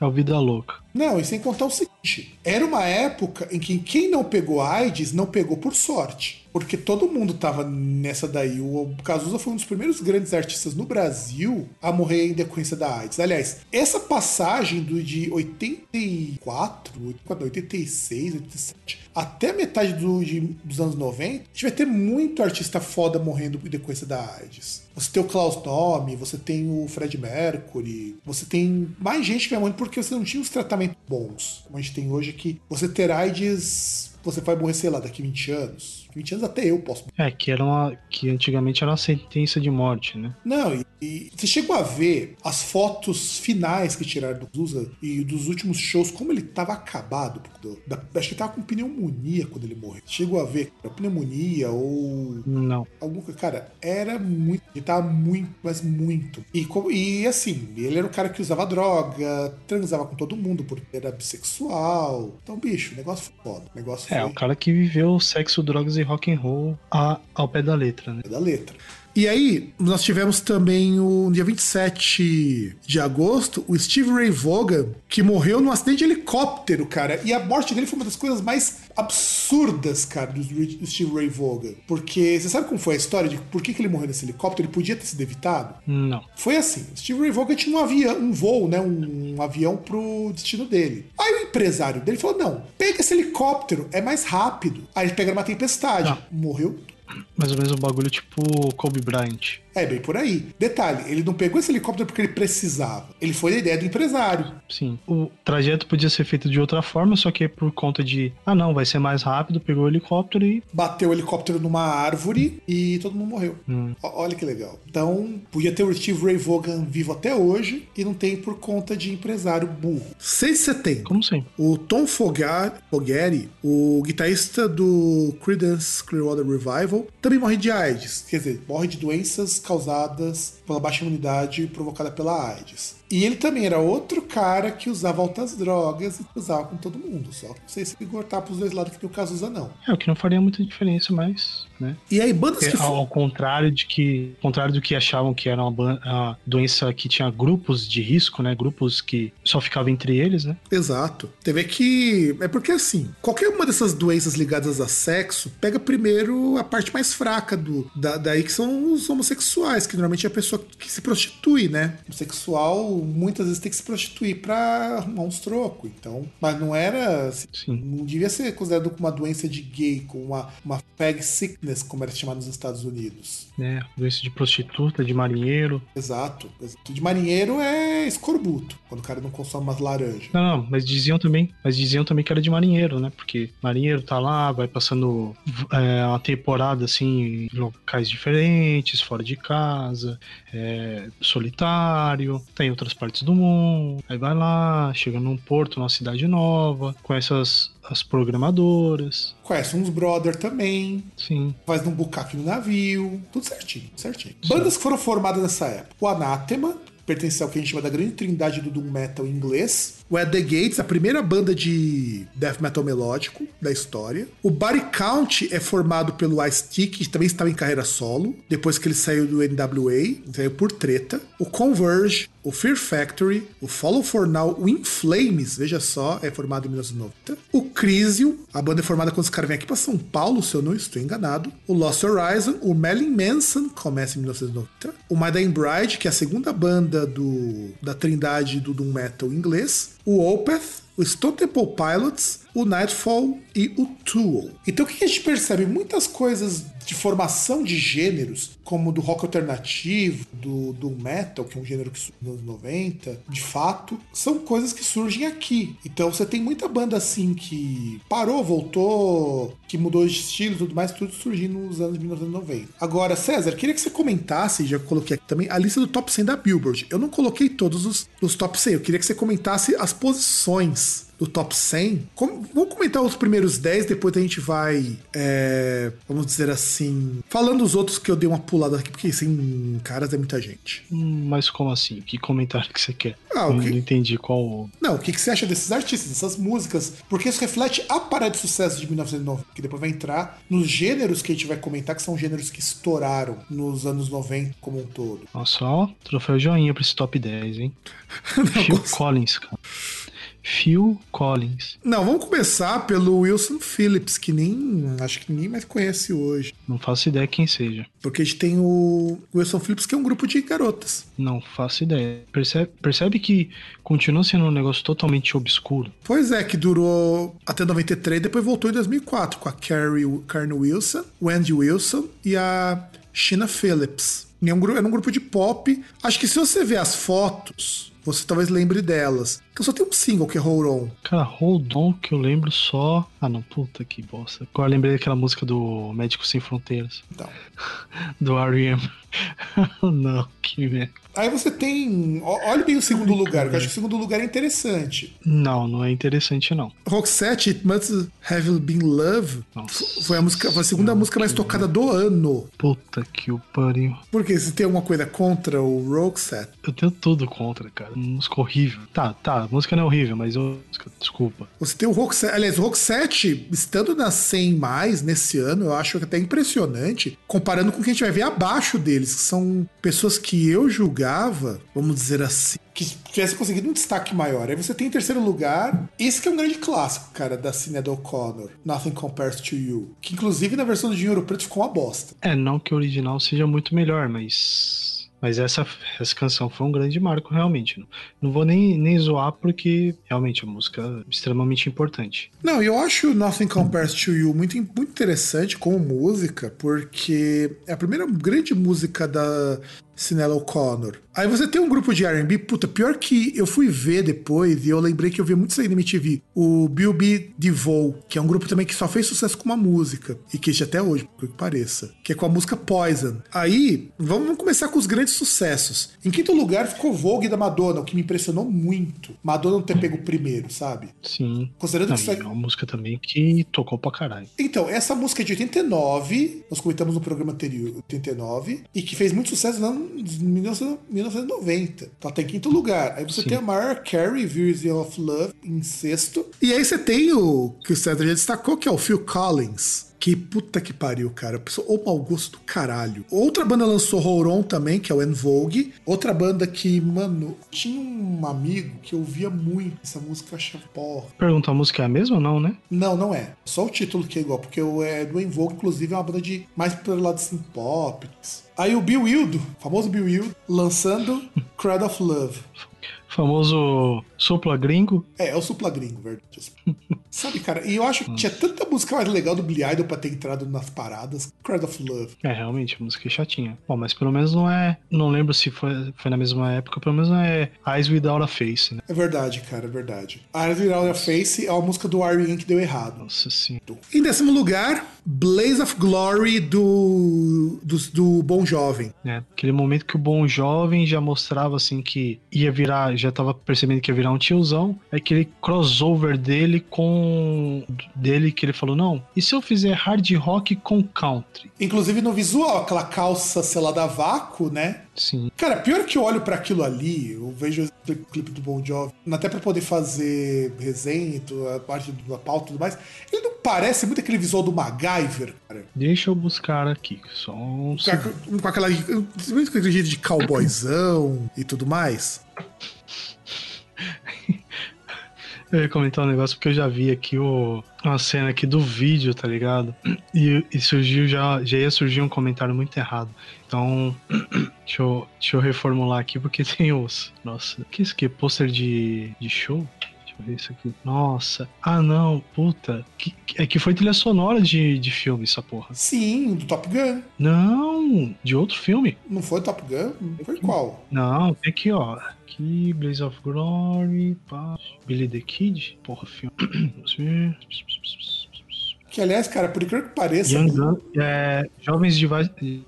A: É o Vida Louca.
B: Não, e sem contar o seguinte: era uma época em que quem não pegou AIDS não pegou por sorte. Porque todo mundo tava nessa daí. O Cazuza foi um dos primeiros grandes artistas no Brasil a morrer em decorrência da AIDS. Aliás, essa passagem do de 84, 86, 87, até metade do- de- dos anos 90, a gente vai ter muito artista foda morrendo em decorrência da AIDS. Você tem o Klaus Nome, você tem o Fred Mercury, você tem mais gente que vai morrer porque você não tinha os tratamentos bons, como a gente tem hoje, que você ter AIDS, você vai morrer, sei lá, daqui 20 anos. 20 anos até eu posso.
A: É, que era uma. que antigamente era uma sentença de morte, né?
B: Não, e, e você chegou a ver as fotos finais que tiraram do Zusa e dos últimos shows, como ele tava acabado. do- da- acho que ele tava com pneumonia quando ele morreu. Chegou a ver pneumonia ou
A: Não.
B: coisa. Cara, era muito. Ele tava muito, mas muito. E, e assim, ele era um cara que usava droga, transava com todo mundo porque era bissexual. Então, bicho, o negócio foda. Negócio
A: É,
B: foi
A: o cara que viveu sexo, drogas e rock and roll a- ao pé da letra, né?
B: da letra. E aí, nós tivemos também o no dia 27 de agosto, o Steve Ray Vaughan, que morreu num acidente de helicóptero, cara. E a morte dele foi uma das coisas mais absurdas, cara, do, Steve Ray Vaughan. Porque você sabe como foi a história de por que, que ele morreu nesse helicóptero? Ele podia ter sido evitado?
A: Não.
B: Foi assim: o Steve Ray Vaughan tinha um avião, um voo, né? Um, um avião pro destino dele. Aí o empresário dele falou: não, pega esse helicóptero, é mais rápido. Aí ele pega uma tempestade.
A: Tá.
B: Morreu
A: Mais ou menos um bagulho tipo Kobe Bryant.
B: É, bem por aí. Detalhe, ele não pegou esse helicóptero porque ele precisava. Ele foi da ideia do empresário.
A: Sim. O trajeto podia ser feito de outra forma, só que por conta de, ah não, vai ser mais rápido, pegou o helicóptero e.
B: Bateu o helicóptero numa árvore e todo mundo morreu.
A: Hum.
B: Olha que legal. Então, podia ter o Steve Ray Vaughan vivo até hoje e não tem por conta de empresário burro. 6 de setembro.
A: Como sempre.
B: O Tom Fogar- Fogarty, o guitarrista do Creedence Clearwater Revival, também morre de AIDS. Quer dizer, morre de doenças causadas pela baixa imunidade provocada pela AIDS. E ele também era outro cara que usava altas drogas e usava com todo mundo. Só que não sei se ele cortar pros dois lados que o caso usa, não.
A: É, o que não faria muita diferença, mas, né?
B: E aí, bandas
A: É,
B: que
A: ao, ao contrário de que, ao contrário do que achavam que era uma, uma doença que tinha grupos de risco, né? Grupos que só ficavam entre eles, né?
B: Exato. Teve que. É porque assim, qualquer uma dessas doenças ligadas a sexo pega primeiro a parte mais fraca do. Da, daí que são os homossexuais, que normalmente é a pessoa que se prostitui, né? O sexual muitas vezes tem que se prostituir pra arrumar uns trocos. Então. Mas não era. assim,
A: Sim.
B: Não devia ser considerado como uma doença de gay, como uma, uma fag sickness, como era chamado nos Estados Unidos.
A: né? Doença de prostituta, de marinheiro.
B: Exato. De marinheiro é escorbuto, quando o cara não consome umas laranjas.
A: Não, não, mas diziam também, mas diziam também que era de marinheiro, né? Porque marinheiro tá lá, vai passando é, uma temporada assim em locais diferentes, fora de casa, é, solitário, tá em outras partes do mundo. Aí vai lá, chega num porto, numa cidade nova, conhece as, as programadoras.
B: Conhece uns brother também.
A: Sim.
B: faz num bucaque no navio, tudo certinho, certinho. Bandas que foram formadas nessa época. O Anathema, pertence ao que a gente chama da grande trindade do doom metal inglês. O At The Gates, a primeira banda de death metal melódico da história. O Body Count é formado pelo Ice-T, que também estava em carreira solo, depois que ele saiu do NWA, saiu por treta. O Converge, o Fear Factory, o Follow For Now, o In Flames, veja só, é formado em 1990. O Crisium, a banda é formada quando os caras vêm aqui pra São Paulo, se eu não estou enganado. O Lost Horizon, o Marilyn Manson, começa em 1990. O Dying Bride, que é a segunda banda do, da trindade do Doom Metal inglês. O Opeth, o Stone Temple Pilots, o Nightfall e o Tool. Então o que a gente percebe? Muitas coisas de formação de gêneros, como do rock alternativo, do, do metal, que é um gênero que nos anos 90, de fato, são coisas que surgem aqui. Então você tem muita banda assim que parou, voltou, que mudou de estilo e tudo mais, tudo surgindo nos anos 1990. Agora, César, queria que você comentasse, já coloquei aqui também, a lista do top 100 da Billboard. Eu não coloquei todos os, os top 100, eu queria que você comentasse as posições do top 100. Como- vamos comentar os primeiros 10, depois a gente vai, é, vamos dizer assim, falando os outros que eu dei uma pulada aqui, porque 100 caras é muita gente.
A: Hum, Mas como assim? Que comentário que você quer?
B: Ah,
A: Eu
B: o que-
A: Não entendi qual.
B: Não, o que, que você acha desses artistas, dessas músicas? Porque isso reflete a parada de sucesso de 1990, que depois vai entrar nos gêneros que a gente vai comentar, que são gêneros que estouraram nos anos 90 como um todo.
A: Nossa, ó, troféu joinha pra esse top 10, hein? Phil Collins, cara. Phil Collins.
B: Não, vamos começar pelo Wilson Phillips, que nem acho que ninguém mais conhece hoje.
A: Não faço ideia quem seja.
B: Porque a gente tem o Wilson Phillips, que é um grupo de garotas.
A: Não faço ideia. Percebe, percebe que continua sendo um negócio totalmente obscuro.
B: Pois é, que durou até 93, depois voltou em 2004 com a Carrie, Karen Wilson, o Andy Wilson e a Sheena Phillips. É Era um grupo de pop. Acho que se você ver as fotos, você talvez lembre delas. Que só tem um single que é Hold On.
A: Cara, Hold On, que eu lembro só. Ah, não, puta que bosta. Agora lembrei daquela música do Médicos Sem Fronteiras,
B: Então.
A: do R.E.M. não, que merda.
B: Aí você tem. Olha bem o segundo lugar, que eu acho que o segundo lugar é interessante.
A: Não, não é interessante, não.
B: Roxette, It Must Have Been Love,
A: Nossa.
B: foi a, música, foi a segunda música mais tocada do ano.
A: Puta que o pariu.
B: Porque você tem alguma coisa contra o Roxette?
A: Eu tenho tudo contra, cara. Música horrível. Tá, tá, a música não é horrível, mas eu. Desculpa.
B: Você tem o Roxette. Aliás, o Roxette, estando na 100 mais nesse ano, eu acho até impressionante, comparando com o que a gente vai ver abaixo deles, que são pessoas que eu julgava, vamos dizer assim, que tivesse conseguido um destaque maior. Aí você tem em terceiro lugar, esse que é um grande clássico, cara, da Sinead O'Connor, Nothing Compares to You. Que inclusive na versão do Dinheiro Preto ficou uma bosta.
A: É, não que o original seja muito melhor, mas mas essa, essa canção foi um grande marco, realmente. Não, não vou nem, nem zoar, porque realmente a música é extremamente importante.
B: Não, eu acho Nothing Compares to You muito, muito interessante como música, porque é a primeira grande música da Sinella O'Connor. Aí você tem um grupo de R&B, puta, pior que eu fui ver depois e eu lembrei que eu vi muito isso aí na MTV, o Bill B. DeVoe, que é um grupo também que só fez sucesso com uma música, e que até hoje, por que pareça, que é com a música Poison. Aí, vamos começar com os grandes sucessos. Em quinto lugar ficou Vogue da Madonna, o que me impressionou muito. Madonna não ter pego primeiro, sabe?
A: Sim.
B: Considerando
A: Não,
B: que isso
A: e é uma música também que tocou pra caralho.
B: Então, essa música é de 89, nós comentamos no programa anterior, 89, e que fez muito sucesso nos anos 19- 1990. Então tá em quinto lugar. Aí você
A: Sim.
B: tem a Mariah Carey, Version of Love, em sexto. E aí você tem o que o César já destacou, que é o Phil Collins. Que puta que pariu, cara. Ou mau gosto do caralho. Outra banda lançou Horon também, que é o En Vogue. Outra banda que, mano, tinha um amigo que ouvia muito essa música, achava porra.
A: Pergunta, a música é a mesma ou não, né?
B: Não, não é. Só o título que é igual, porque o é, do En Vogue, inclusive, é uma banda de mais pelo lado assim, pop. Aí o Bill Wildo, famoso Bill Wildo, lançando Cradle of Love.
A: Famoso sopla gringo.
B: É, é o supla gringo, verdade. Sabe, cara, e eu acho que tinha tanta música mais legal do Billy Idol pra ter entrado nas paradas. Cradle of Love.
A: É, realmente, música é chatinha. Bom, mas pelo menos não é. Não lembro se foi, foi na mesma época, pelo menos não é Eyes Without a Face, né?
B: É verdade, cara, é verdade. Eyes Without a Face é uma música do R.E.M. que deu errado.
A: Nossa sim.
B: Em décimo lugar, Blaze of Glory do, do, do Bom Jovem.
A: É, aquele momento que o bom jovem já mostrava assim que ia virar, já tava percebendo que ia virar um tiozão, é aquele crossover dele com dele que ele falou: "Não, e se eu fizer hard rock com country?"
B: Inclusive no visual, aquela calça selada a vácuo, né?
A: Sim.
B: Cara, pior que eu olho pra aquilo ali, eu vejo o clipe do Bon Jovi, até pra poder fazer resenha, a parte da pauta e tudo mais, ele não parece muito aquele visual do MacGyver, cara.
A: Deixa eu buscar aqui, só um
B: Com, com aquela, muito com aquele jeito de cowboyzão e tudo mais.
A: Eu ia comentar um negócio porque eu já vi aqui o, uma cena aqui do vídeo, tá ligado? E, e surgiu já, já ia surgir um comentário muito errado. Então, deixa eu, deixa eu reformular aqui porque tem os. Nossa, que isso aqui? Pôster de, de show? Deixa eu ver isso aqui. Nossa. Ah, não, puta. Que, é que foi trilha sonora de, de filme, essa porra.
B: Sim, do Top Gun.
A: Não, de outro filme.
B: Não foi Top Gun? Foi qual?
A: Não, tem aqui, ó. Aqui, Blaze of Glory, pá. Billy the Kid. Porra, filme. Vamos ver.
B: Que, aliás, cara, por incrível que pareça...
A: Young Guns, é, Jovens de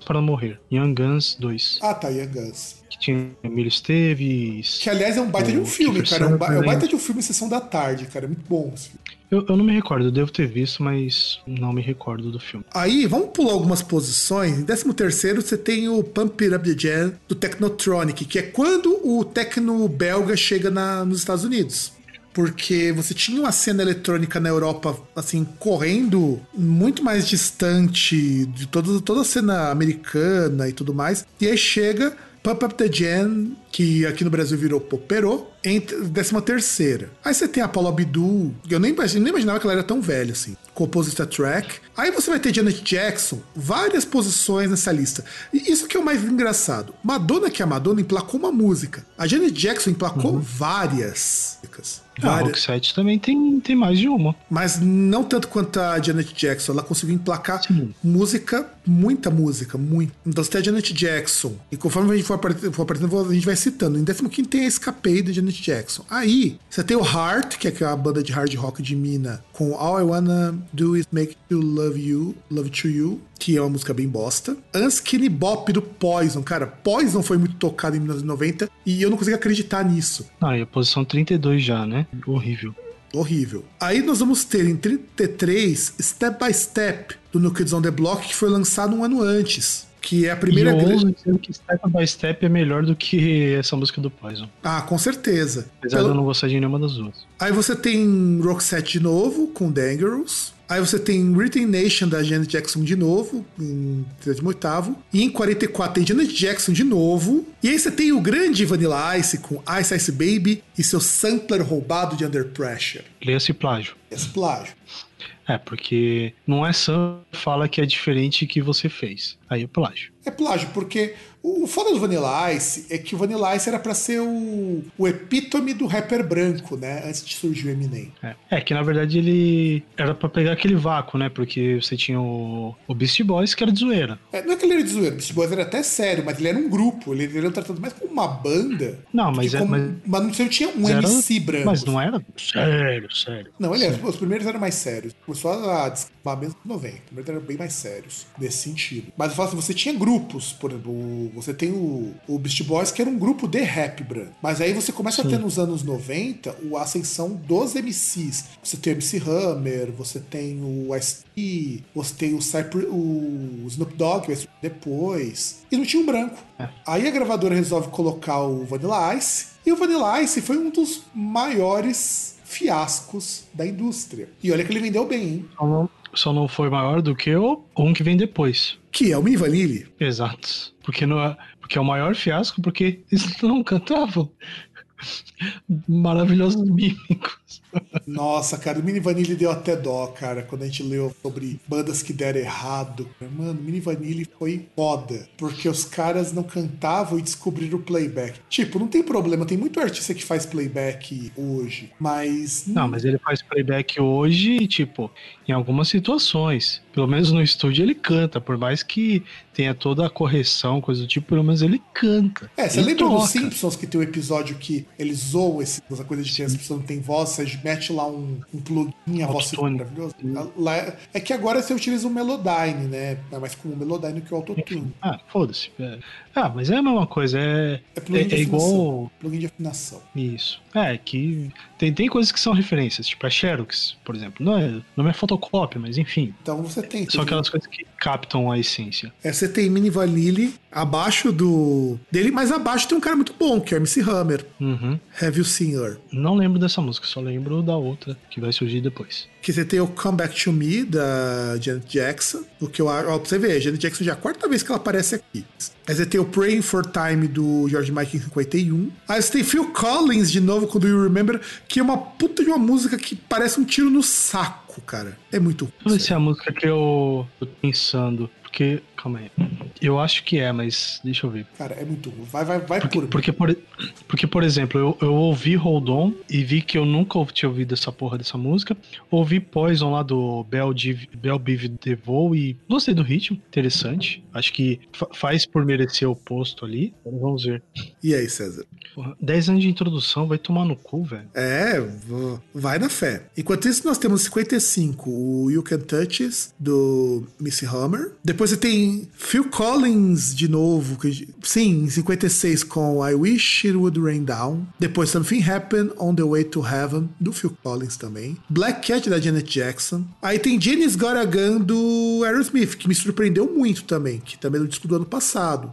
A: para Morrer. Young Guns 2.
B: Ah, tá, Young Guns.
A: Que tinha Emílio Esteves.
B: Que, aliás, é um baita de um filme, cara. É um, ba- é um baita de um filme sessão da tarde, cara. É muito bom esse filme.
A: Eu, eu não me recordo, eu devo ter visto, mas não me recordo do filme.
B: Aí, vamos pular algumas posições. Em 13 terceiro, você tem o Pump It Up The Jam do Technotronic, que é quando o techno belga chega na- nos Estados Unidos. Porque você tinha uma cena eletrônica na Europa, assim, correndo muito mais distante de todo, toda a cena americana e tudo mais. E aí chega Pump Up The Jam, que aqui no Brasil virou Poperô, em 13 terceira. Aí você tem a Paula Abdul, que eu nem, nem imaginava que ela era tão velha assim. Compôs esta track. Aí você vai ter Janet Jackson, várias posições nessa lista. E isso que é o mais engraçado. Madonna, que é a Madonna, emplacou uma música. A Janet Jackson emplacou várias músicas.
A: Ah, a
B: Várias.
A: Roxette também tem, tem mais de uma.
B: Mas não tanto quanto a Janet Jackson. Ela conseguiu emplacar
A: Sim.
B: música, muita música, muito. Então você tem a Janet Jackson. E conforme a gente for aparecendo, a gente vai citando. Em 15 tem a Escapei da Janet Jackson. Aí, você tem o Heart, que é aquela banda de hard rock de mina, com All I Wanna Do Is Make You Love You, Love To You, que é uma música bem bosta. Unskinny Bop do Poison. Cara, Poison foi muito tocado em 1990 e eu não consigo acreditar nisso.
A: Ah, e a posição 32 já, né? Horrível.
B: Horrível. Aí nós vamos ter em 33 Step by Step do New Kids on the Block, que foi lançado um ano antes. Que é a primeira
A: e eu
B: grande.
A: dizer que Step by Step é melhor do que essa música do Poison.
B: Ah, com certeza.
A: Apesar
B: Pelo-
A: de eu não gostar de nenhuma das duas.
B: Aí você tem Roxette de novo, com Dangerous. Aí você tem Written Nation da Janet Jackson de novo, em 38 E em 44 tem Janet Jackson de novo. E aí você tem o grande Vanilla Ice com Ice Ice Baby e seu sampler roubado de Under Pressure.
A: Leia-se plágio.
B: Esse plágio.
A: É, porque não é só fala que é diferente que você fez. Aí é plágio.
B: É plágio, porque o foda do Vanilla Ice é que o Vanilla Ice era pra ser o, o epítome do rapper branco, né? Antes de surgir o Eminem.
A: É, é que na verdade ele era pra pegar aquele vácuo, né? Porque você tinha o, o Beast Boys que era de zoeira.
B: É, não é que ele era de zoeira, o Beast Boys era até sério, mas ele era um grupo, ele, era tratado mais como uma banda.
A: Não, mas é-
B: como-
A: mas-
B: mas não sei, tinha um
A: Era-
B: MC branco.
A: Mas não era sério, sério.
B: Não, ele era, os primeiros eram mais sérios. Começou a descambar mesmo nos 90. Os primeiros eram bem mais sérios nesse sentido. Mas eu falo assim, você tinha grupos, por exemplo, o- você tem o, o Beast Boys, que era um grupo de rap branco. Mas aí você começa a ter nos anos 90 o- a ascensão dos MCs. Você tem o MC Hammer, você tem o Ice-T, você tem o, Cypher, o Snoop Dogg, depois. E não tinha um branco.
A: É.
B: Aí a gravadora resolve colocar o Vanilla Ice. E o Vanilla Ice foi um dos maiores fiascos da indústria. E olha que ele vendeu bem, hein?
A: Só não, só não foi maior do que o um que vem depois.
B: Que é o Mini Vanille.
A: Exato. Porque, não é, porque é o maior fiasco, porque eles não cantavam. Maravilhosos mímicos.
B: Nossa, cara, o Mini Vanille deu até dó, cara, quando a gente leu sobre bandas que deram errado. Mano, o Mini Vanille foi foda, porque os caras não cantavam e descobriram o playback. Tipo, não tem problema, tem muito artista que faz playback hoje, mas.
A: Não, mas ele faz playback hoje, tipo, em algumas situações. Pelo menos no estúdio ele canta, por mais que tenha toda a correção, coisa do tipo, pelo menos ele canta.
B: É, você lembra
A: toca.
B: dos Simpsons que tem um episódio que eles zoam esse- essa coisa de que as pessoas não têm voz, você mete lá um, um plugin, a voz maravilhosa? Lá, é- é que agora você utiliza o Melodyne, né? É mais como o Melodyne que o Autotune.
A: Ah, foda-se. É. Ah, mas é a mesma coisa, é,
B: É plugin de
A: é, é igual.
B: Plugin de afinação.
A: Isso. É, que tem, tem coisas que são referências, tipo a Xerox, por exemplo. Não é, não é fotocópia, mas enfim.
B: Então você tem.
A: São aquelas coisas que captam a essência.
B: É, você tem Mini Vanille abaixo do dele, mas abaixo tem um cara muito bom, que é o MC Hammer.
A: Uhum.
B: Have You Seen Her?
A: Não lembro dessa música, só lembro da outra que vai surgir depois.
B: Que você tem o Come Back to Me, da Janet Jackson. O que eu acho. Ó, pra você ver, a Janet Jackson já é a quarta vez que ela aparece aqui. Aí você tem o Praying for Time do George Michael em 51. Aí você tem Phil Collins de novo com Do You Remember, que é uma puta de uma música que parece um tiro no saco, cara. É muito.
A: Deixa eu ver se é a música que eu tô pensando. Porque, calma aí. Eu acho que é, mas deixa eu ver.
B: Cara, é muito ruim. Vai, vai, vai
A: Porque,
B: por.
A: porque, por, porque, por exemplo, eu, eu ouvi Hold On e vi que eu nunca tinha ouvido essa porra dessa música. Ouvi Poison lá do Bell, Div, Bell Biv DeVoe e gostei do ritmo, interessante. Acho que fa- faz por merecer o posto ali. Agora Vamos ver.
B: E aí, César?
A: Porra, 10 anos de introdução, vai tomar no cu, velho.
B: É, vai na fé. Enquanto isso, nós temos 55, o You Can Touch It, do Missy Hammer. Depois você tem Phil Collins de novo, que, sim, em 56 com I Wish It Would Rain Down. Depois Something Happened On The Way To Heaven, do Phil Collins também. Black Cat, da Janet Jackson. Aí tem Janis Got a Gun, do Aerosmith, que me surpreendeu muito também, que também é do disco do ano passado.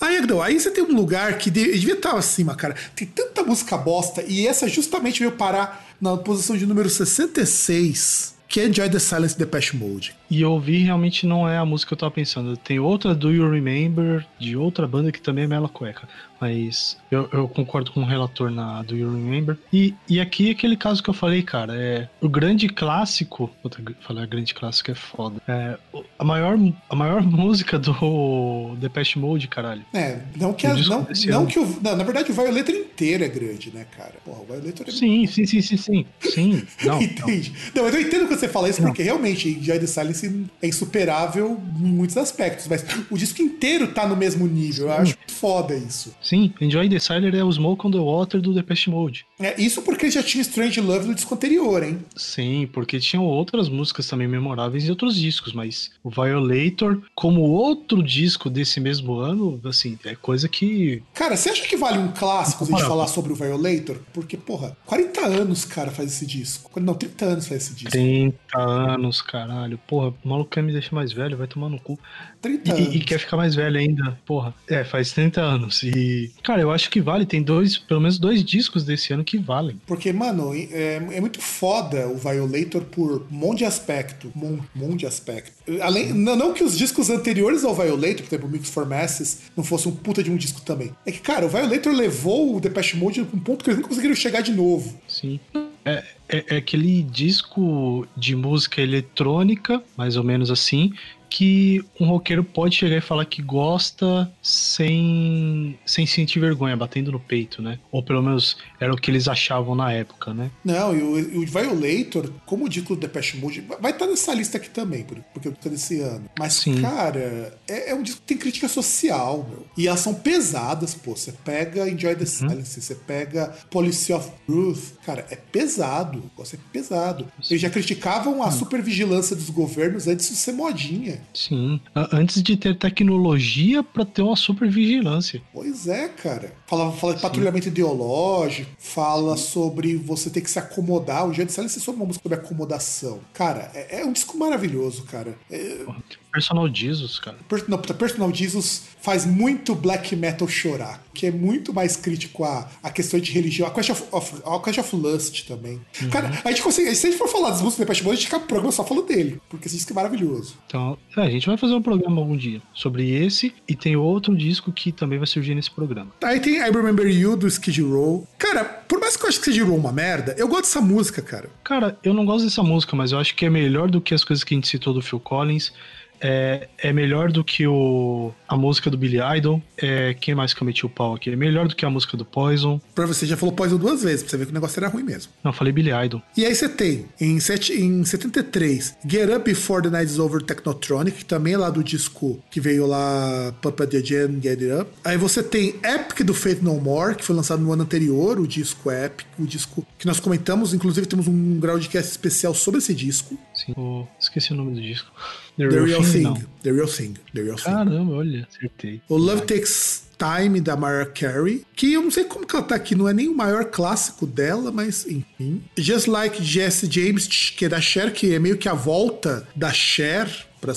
B: Aí, Agdão, aí você tem um lugar que de- devia estar acima, cara. Tem tanta música bosta e essa justamente veio parar na posição de número 66, que é Enjoy the Silence de Depeche Mode.
A: E ouvir realmente não é a música que eu tava pensando. Tem outra Do You Remember, de outra banda que também é Mela Cueca. Mas eu, eu concordo com o relator na Do You Remember. E, e aqui aquele caso que eu falei, cara, é o grande clássico. Puta, falar grande clássico é foda. É, a, maior, a maior música do Depeche Mode, caralho.
B: É, não que,
A: O
B: a, não, não que o. Não, na verdade, o Violator inteiro é grande, né, cara? Porra, o Violator é
A: Sim, sim, sim, sim, sim. Sim. Não, não.
B: Entende? Não, mas eu entendo quando você fala isso, porque realmente Enjoy the Silence é insuperável em muitos aspectos, mas o disco inteiro tá no mesmo nível. Eu acho foda isso.
A: Sim, Enjoy the Silence é o Smoke on the Water do Depeche Mode.
B: É, isso porque já tinha Strange Love no disco anterior, hein?
A: Sim, porque tinham outras músicas também memoráveis em outros discos, mas o Violator, como outro disco desse mesmo ano, assim, é coisa que.
B: Cara, você acha que vale um clássico a gente falar sobre o Violator? Porque, porra, 40 anos, cara, faz esse disco. Não, 30 anos faz esse disco.
A: 30, 30 anos, caralho. Porra, o maluco quer me deixar mais velho, vai tomar no cu.
B: 30
A: E,
B: anos.
A: e quer ficar mais velho ainda, porra. É, faz 30 anos. E, cara, eu acho que vale. Tem dois, pelo menos dois discos desse ano que valem.
B: Porque, mano, é, é muito foda o Violator por um monte de aspecto. Um monte de aspecto. Além, não, não que os discos anteriores ao Violator, por exemplo, o Mix for Masses, não fosse um puta de um disco também. É que, cara, o Violator levou o Depeche Mode pra um ponto que eles não conseguiram chegar de novo.
A: Sim. É, é, é aquele disco de música eletrônica, mais ou menos assim, que um roqueiro pode chegar e falar que gosta sem, sem sentir vergonha, batendo no peito, né? Ou pelo menos era o que eles achavam na época, né?
B: Não, e o, o Violator, como o disco do Depeche Mode, vai estar nessa lista aqui também, por- porque eu tô desse ano. Mas,
A: Sim.
B: cara, é, é um disco que tem crítica social, meu. E elas são pesadas, pô. Você pega Enjoy the Silence, você pega Policy of Truth. Cara, é pesado. O negócio é pesado. Eles já criticavam a supervigilância dos governos antes de ser modinha.
A: Sim. Antes de ter tecnologia pra ter uma super vigilância.
B: Pois é, cara. Fala, fala de patrulhamento ideológico, fala sobre você ter que se acomodar. O Silence é sobre uma música sobre acomodação. Cara, é, é um disco maravilhoso, cara. É,
A: Personal Jesus, cara.
B: Per- não, Personal Jesus faz muito black metal chorar, que é muito mais crítico a, a questão de religião, a Question of, of- a Question of Lust também. Cara, a gente consegue, se a gente for falar das músicas do Depeche Mode, a gente acaba o programa só falando dele, porque esse disco é maravilhoso.
A: Então, é, a gente vai fazer um programa algum dia sobre esse e tem outro disco que também vai surgir nesse programa.
B: Aí tem I Remember You, do Skid Row. Cara, por mais que eu ache que Skid Row uma merda, eu gosto dessa música, cara.
A: Cara, eu não gosto dessa música, mas eu acho que é melhor do que as coisas que a gente citou do Phil Collins. É, é melhor do que o, a música do Billy Idol. É, quem mais que eu meti o pau aqui? É melhor do que a música do Poison.
B: Pra você já falou Poison duas vezes, pra você ver que o negócio era ruim mesmo.
A: Não, falei Billy Idol.
B: E aí você tem, em, sete, em 73, Get Up Before the Night is Over Technotronic, que também é lá do disco que veio lá, Papa the Jam, Get It Up. Aí você tem Epic do Faith No More, que foi lançado no ano anterior, o disco Epic, o disco que nós comentamos, inclusive temos um grau de cast especial sobre esse disco.
A: Sim. O- esqueci o nome do disco.
B: The Real Thing.
A: Não.
B: The Real Thing. The Real Thing.
A: Caramba, olha, acertei.
B: O Love Takes Time, da Mariah Carey, que eu não sei como que ela tá aqui, não é nem o maior clássico dela, mas enfim. Just Like Jesse James, que é da Cher, que é meio que a volta da Cher para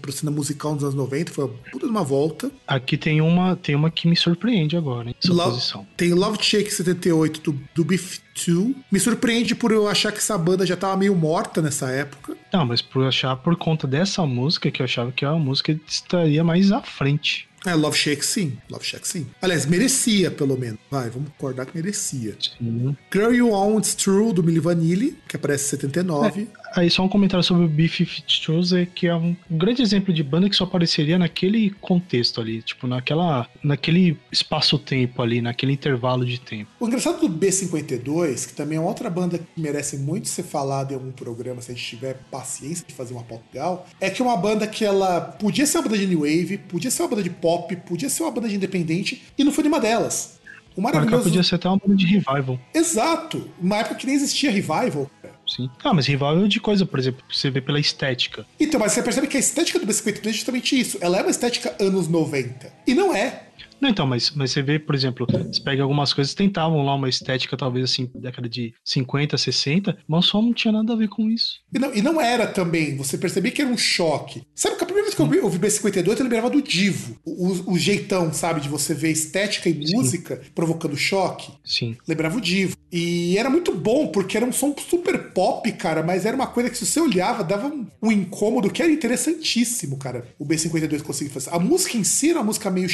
B: pro cinema musical nos anos 90, foi uma uma volta.
A: Aqui tem uma, tem uma que me surpreende agora, hein?
B: Love-
A: posição.
B: tem Love Shake 78 do, do Beef 2. Me surpreende por eu achar que essa banda já tava meio morta nessa época.
A: Não, mas por achar por conta dessa música que eu achava que a música estaria mais à frente.
B: É, Love Shake sim. Love Shake sim. Aliás, merecia, pelo menos. Vai, vamos concordar que merecia.
A: Sim.
B: Girl You Want It's True, do Milli Vanilli, que aparece em 79.
A: Aí só um comentário sobre o B-52, é que é um grande exemplo de banda que só apareceria naquele contexto ali, tipo, naquela, naquele espaço-tempo ali, naquele intervalo de tempo.
B: O engraçado do B52, que também é outra banda que merece muito ser falada em algum programa, se a gente tiver paciência de fazer uma pauta legal, é que é uma banda que ela podia ser uma banda de New Wave, podia ser uma banda de pop, podia ser uma banda de independente, e não foi nenhuma delas. O maravilhoso.
A: podia ser até uma banda de revival.
B: Exato! Uma época que nem existia revival.
A: Sim. Ah, mas revival é de coisa, por exemplo, você vê pela estética.
B: Então, mas você percebe que a estética do B52 é justamente isso. Ela é uma estética anos 90. E não é.
A: Não, então, mas, mas você vê, por exemplo, você pega algumas coisas, tentavam lá uma estética, talvez assim, década de 50, 60, mas só não tinha nada a ver com isso.
B: E não, e não era também, você percebia que era um choque. Sabe que a primeira vez que eu vi- ouvi B52, eu lembrava do Divo. O, o- jeitão, sabe, de você ver estética e música provocando choque.
A: Sim.
B: Lembrava o Divo. E era muito bom, porque era um som super pop, cara, mas era uma coisa que se você olhava, dava um, um incômodo que era interessantíssimo, cara. O B52 conseguia fazer. A música em si era uma música meio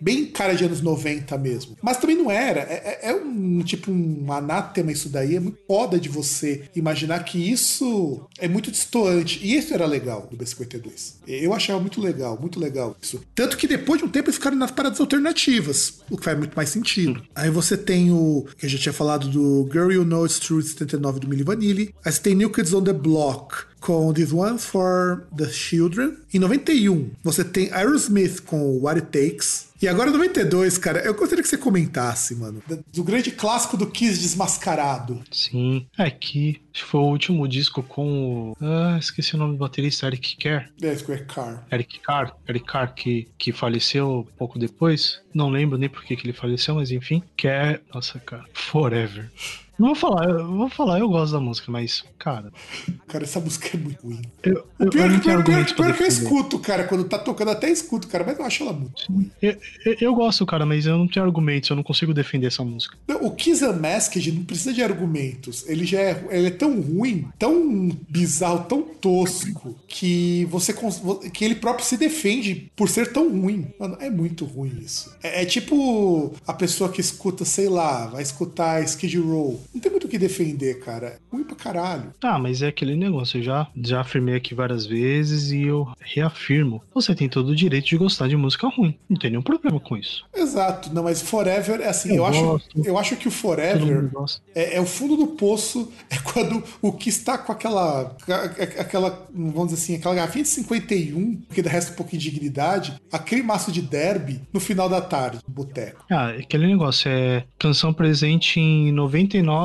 B: bem cara de anos 90 mesmo. Mas também não era. É, é- é um tipo um anátema isso daí. É muito foda de você imaginar que isso é muito distoante. E isso era legal do B52. Eu achava muito legal, muito legal isso. Tanto que depois de um tempo eles ficaram nas paradas alternativas, o que faz muito mais sentido. Aí você tem o que a gente tinha falado do Girl You Know It's True de 79 do Milli Vanilli. Aí você tem New Kids on the Block com This One for the Children. Em 91, você tem Aerosmith com What It Takes. E agora 92, cara, eu gostaria que você comentasse, mano, do grande clássico do Kiss desmascarado.
A: Sim, é que foi o último disco com o. Ah, esqueci o nome do baterista, Eric Kerr.
B: É, é Carr.
A: Eric Carr, Eric Carr que, que faleceu pouco depois. Não lembro nem por que, que ele faleceu, mas enfim. Que é. Nossa, cara. Forever. Não vou falar, eu vou falar, eu gosto da música, mas, cara.
B: Cara, essa música é muito ruim.
A: Eu, eu,
B: Pior,
A: eu
B: pior, pior, pior que eu escuto, cara, quando tá tocando, até escuto, cara, mas eu acho ela muito ruim.
A: Eu, eu- gosto, cara, mas eu não tenho argumentos, eu não consigo defender essa música.
B: Não, O Kiss Unmasked não precisa de argumentos. Ele já é, ele é tão ruim, tão bizarro, tão tosco, que você que ele próprio se defende por ser tão ruim. Mano, é muito ruim isso. É, é tipo a pessoa que escuta, sei lá, vai escutar Skid Row. Não tem muito o que defender, cara. Ruim pra caralho.
A: Ah, mas é aquele negócio, eu já, já afirmei aqui várias vezes e eu reafirmo. Você tem todo o direito de gostar de música ruim. Não tem nenhum problema com isso.
B: Exato, não, mas Forever é assim,
A: Eu
B: eu, acho, eu acho que o Forever. É, é o fundo do poço, é quando o que está com aquela, aquela, vamos dizer assim, aquela garrafinha de 51, que resta um pouquinho de dignidade, aquele maço de derby no final da tarde, boteco.
A: Ah, aquele negócio é canção presente em 99%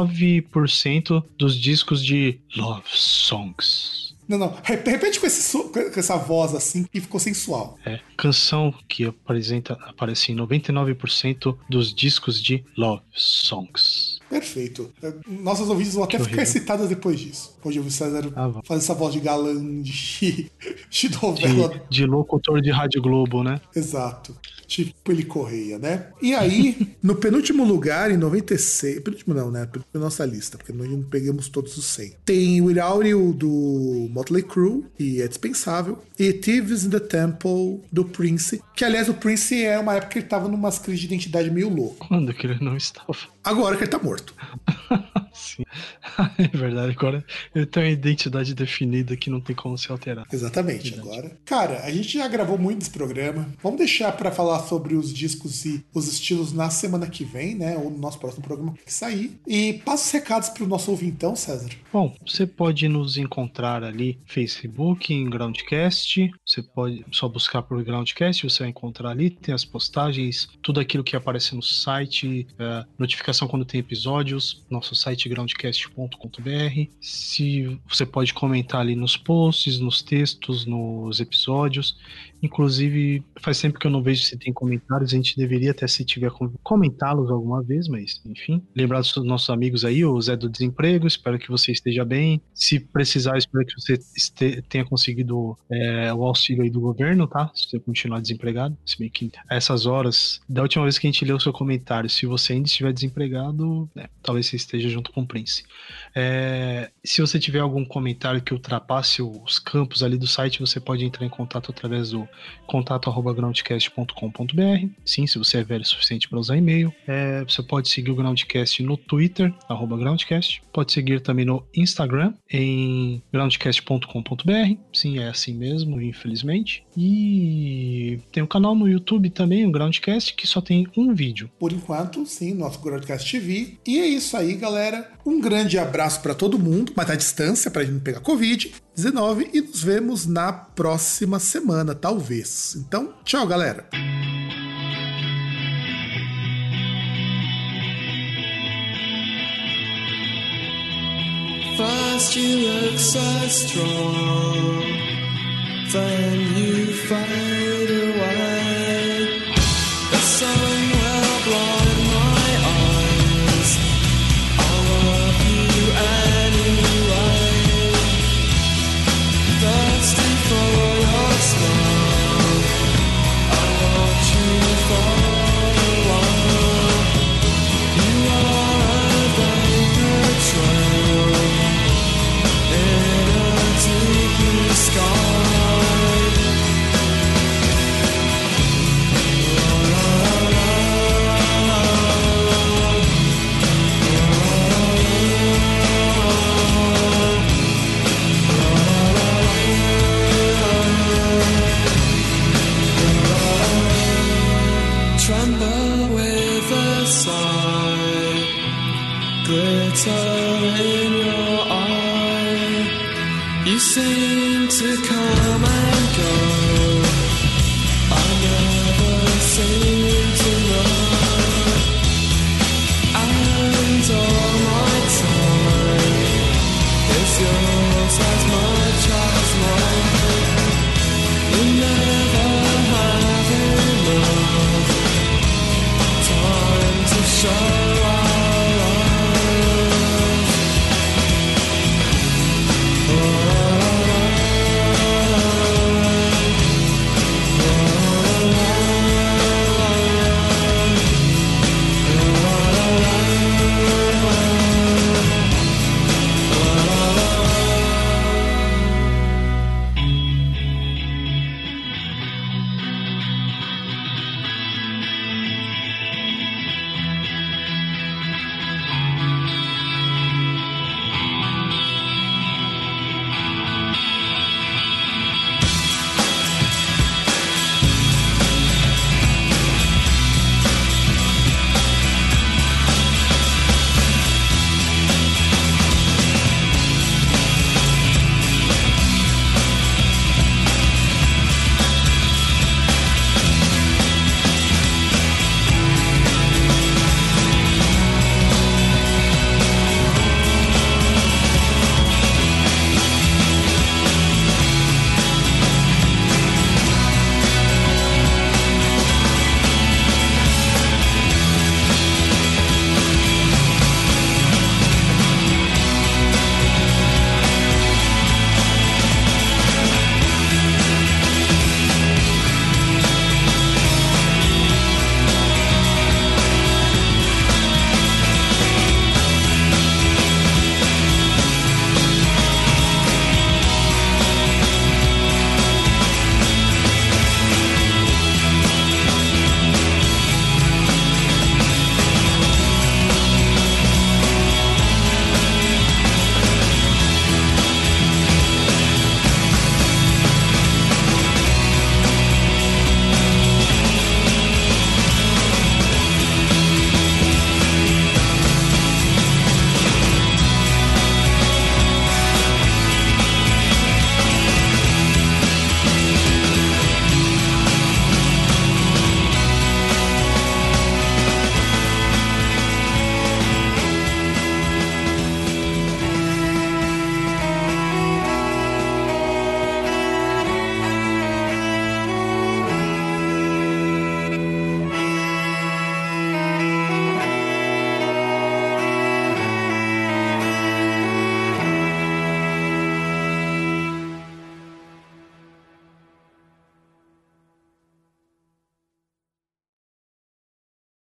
A: dos discos de love songs.
B: Não, não, re- repete com, esse, com essa voz assim e ficou sensual.
A: É canção que apresenta, aparece em 99% dos discos de love songs.
B: Perfeito. É, Nossos ouvintes vão até
A: Que
B: ficar excitados depois disso. Pode ouvir o César
A: Ah,
B: fazer essa voz de galã de, de
A: De,
B: novela
A: de locutor de Rádio Globo, né?
B: Exato. Tipo ele correia, né? E aí, no penúltimo lugar, em 96. Penúltimo não, né? Penúltimo na nossa lista, porque nós não pegamos todos os 100. Tem o Without do Motley Crue, e é dispensável. E Thieves in the Temple, do Prince. Que, aliás, o Prince é uma época que ele tava numa crise de identidade meio louco.
A: Quando que ele não estava?
B: Agora que ele tá morto.
A: Sim. É verdade, agora ele tem uma identidade definida que não tem como se alterar.
B: Exatamente, agora. Cara, a gente já gravou muito desse programa. Vamos deixar pra falar sobre os discos e os estilos na semana que vem, né? Ou no nosso próximo programa que sair. E passa os recados pro nosso ouvintão, César.
A: Bom, você pode nos encontrar ali Facebook, em Groundcast. Você pode só buscar por Groundcast, você vai encontrar ali, tem as postagens, tudo aquilo que aparece no site, é, notificação quando tem episódios, nosso site groundcast.com.br. Se você pode comentar ali nos posts, nos textos, nos episódios. Inclusive, faz tempo que eu não vejo se tem comentários, a gente deveria até se tiver com- comentá-los alguma vez, mas enfim. Lembrar dos nossos amigos aí, o Zé do Desemprego, espero que você esteja bem. Se precisar, espero que você este- tenha conseguido é, o auxílio aí do governo, tá? Se você continuar desempregado. Se bem que a essas horas, da última vez que a gente leu o seu comentário, se você ainda estiver desempregado, né, talvez você esteja junto com o Prince. É, se você tiver algum comentário que ultrapasse os campos ali do site, você pode entrar em contato através do contato@groundcast.com.br. Sim, se você é velho o suficiente para usar e-mail. É, você pode seguir o Groundcast no Twitter, Groundcast. Pode seguir também no Instagram, em groundcast.com.br. Sim, é assim mesmo, infelizmente. E tem um canal no YouTube também, o Groundcast, que só tem um vídeo.
B: Por enquanto, sim, nosso Broadcast TV. E é isso aí, galera. Um grande abraço pra todo mundo, mas à distância, pra gente não pegar Covid-19. E nos vemos na próxima semana, talvez. Então, tchau, galera.
C: First you look so strong, then you away.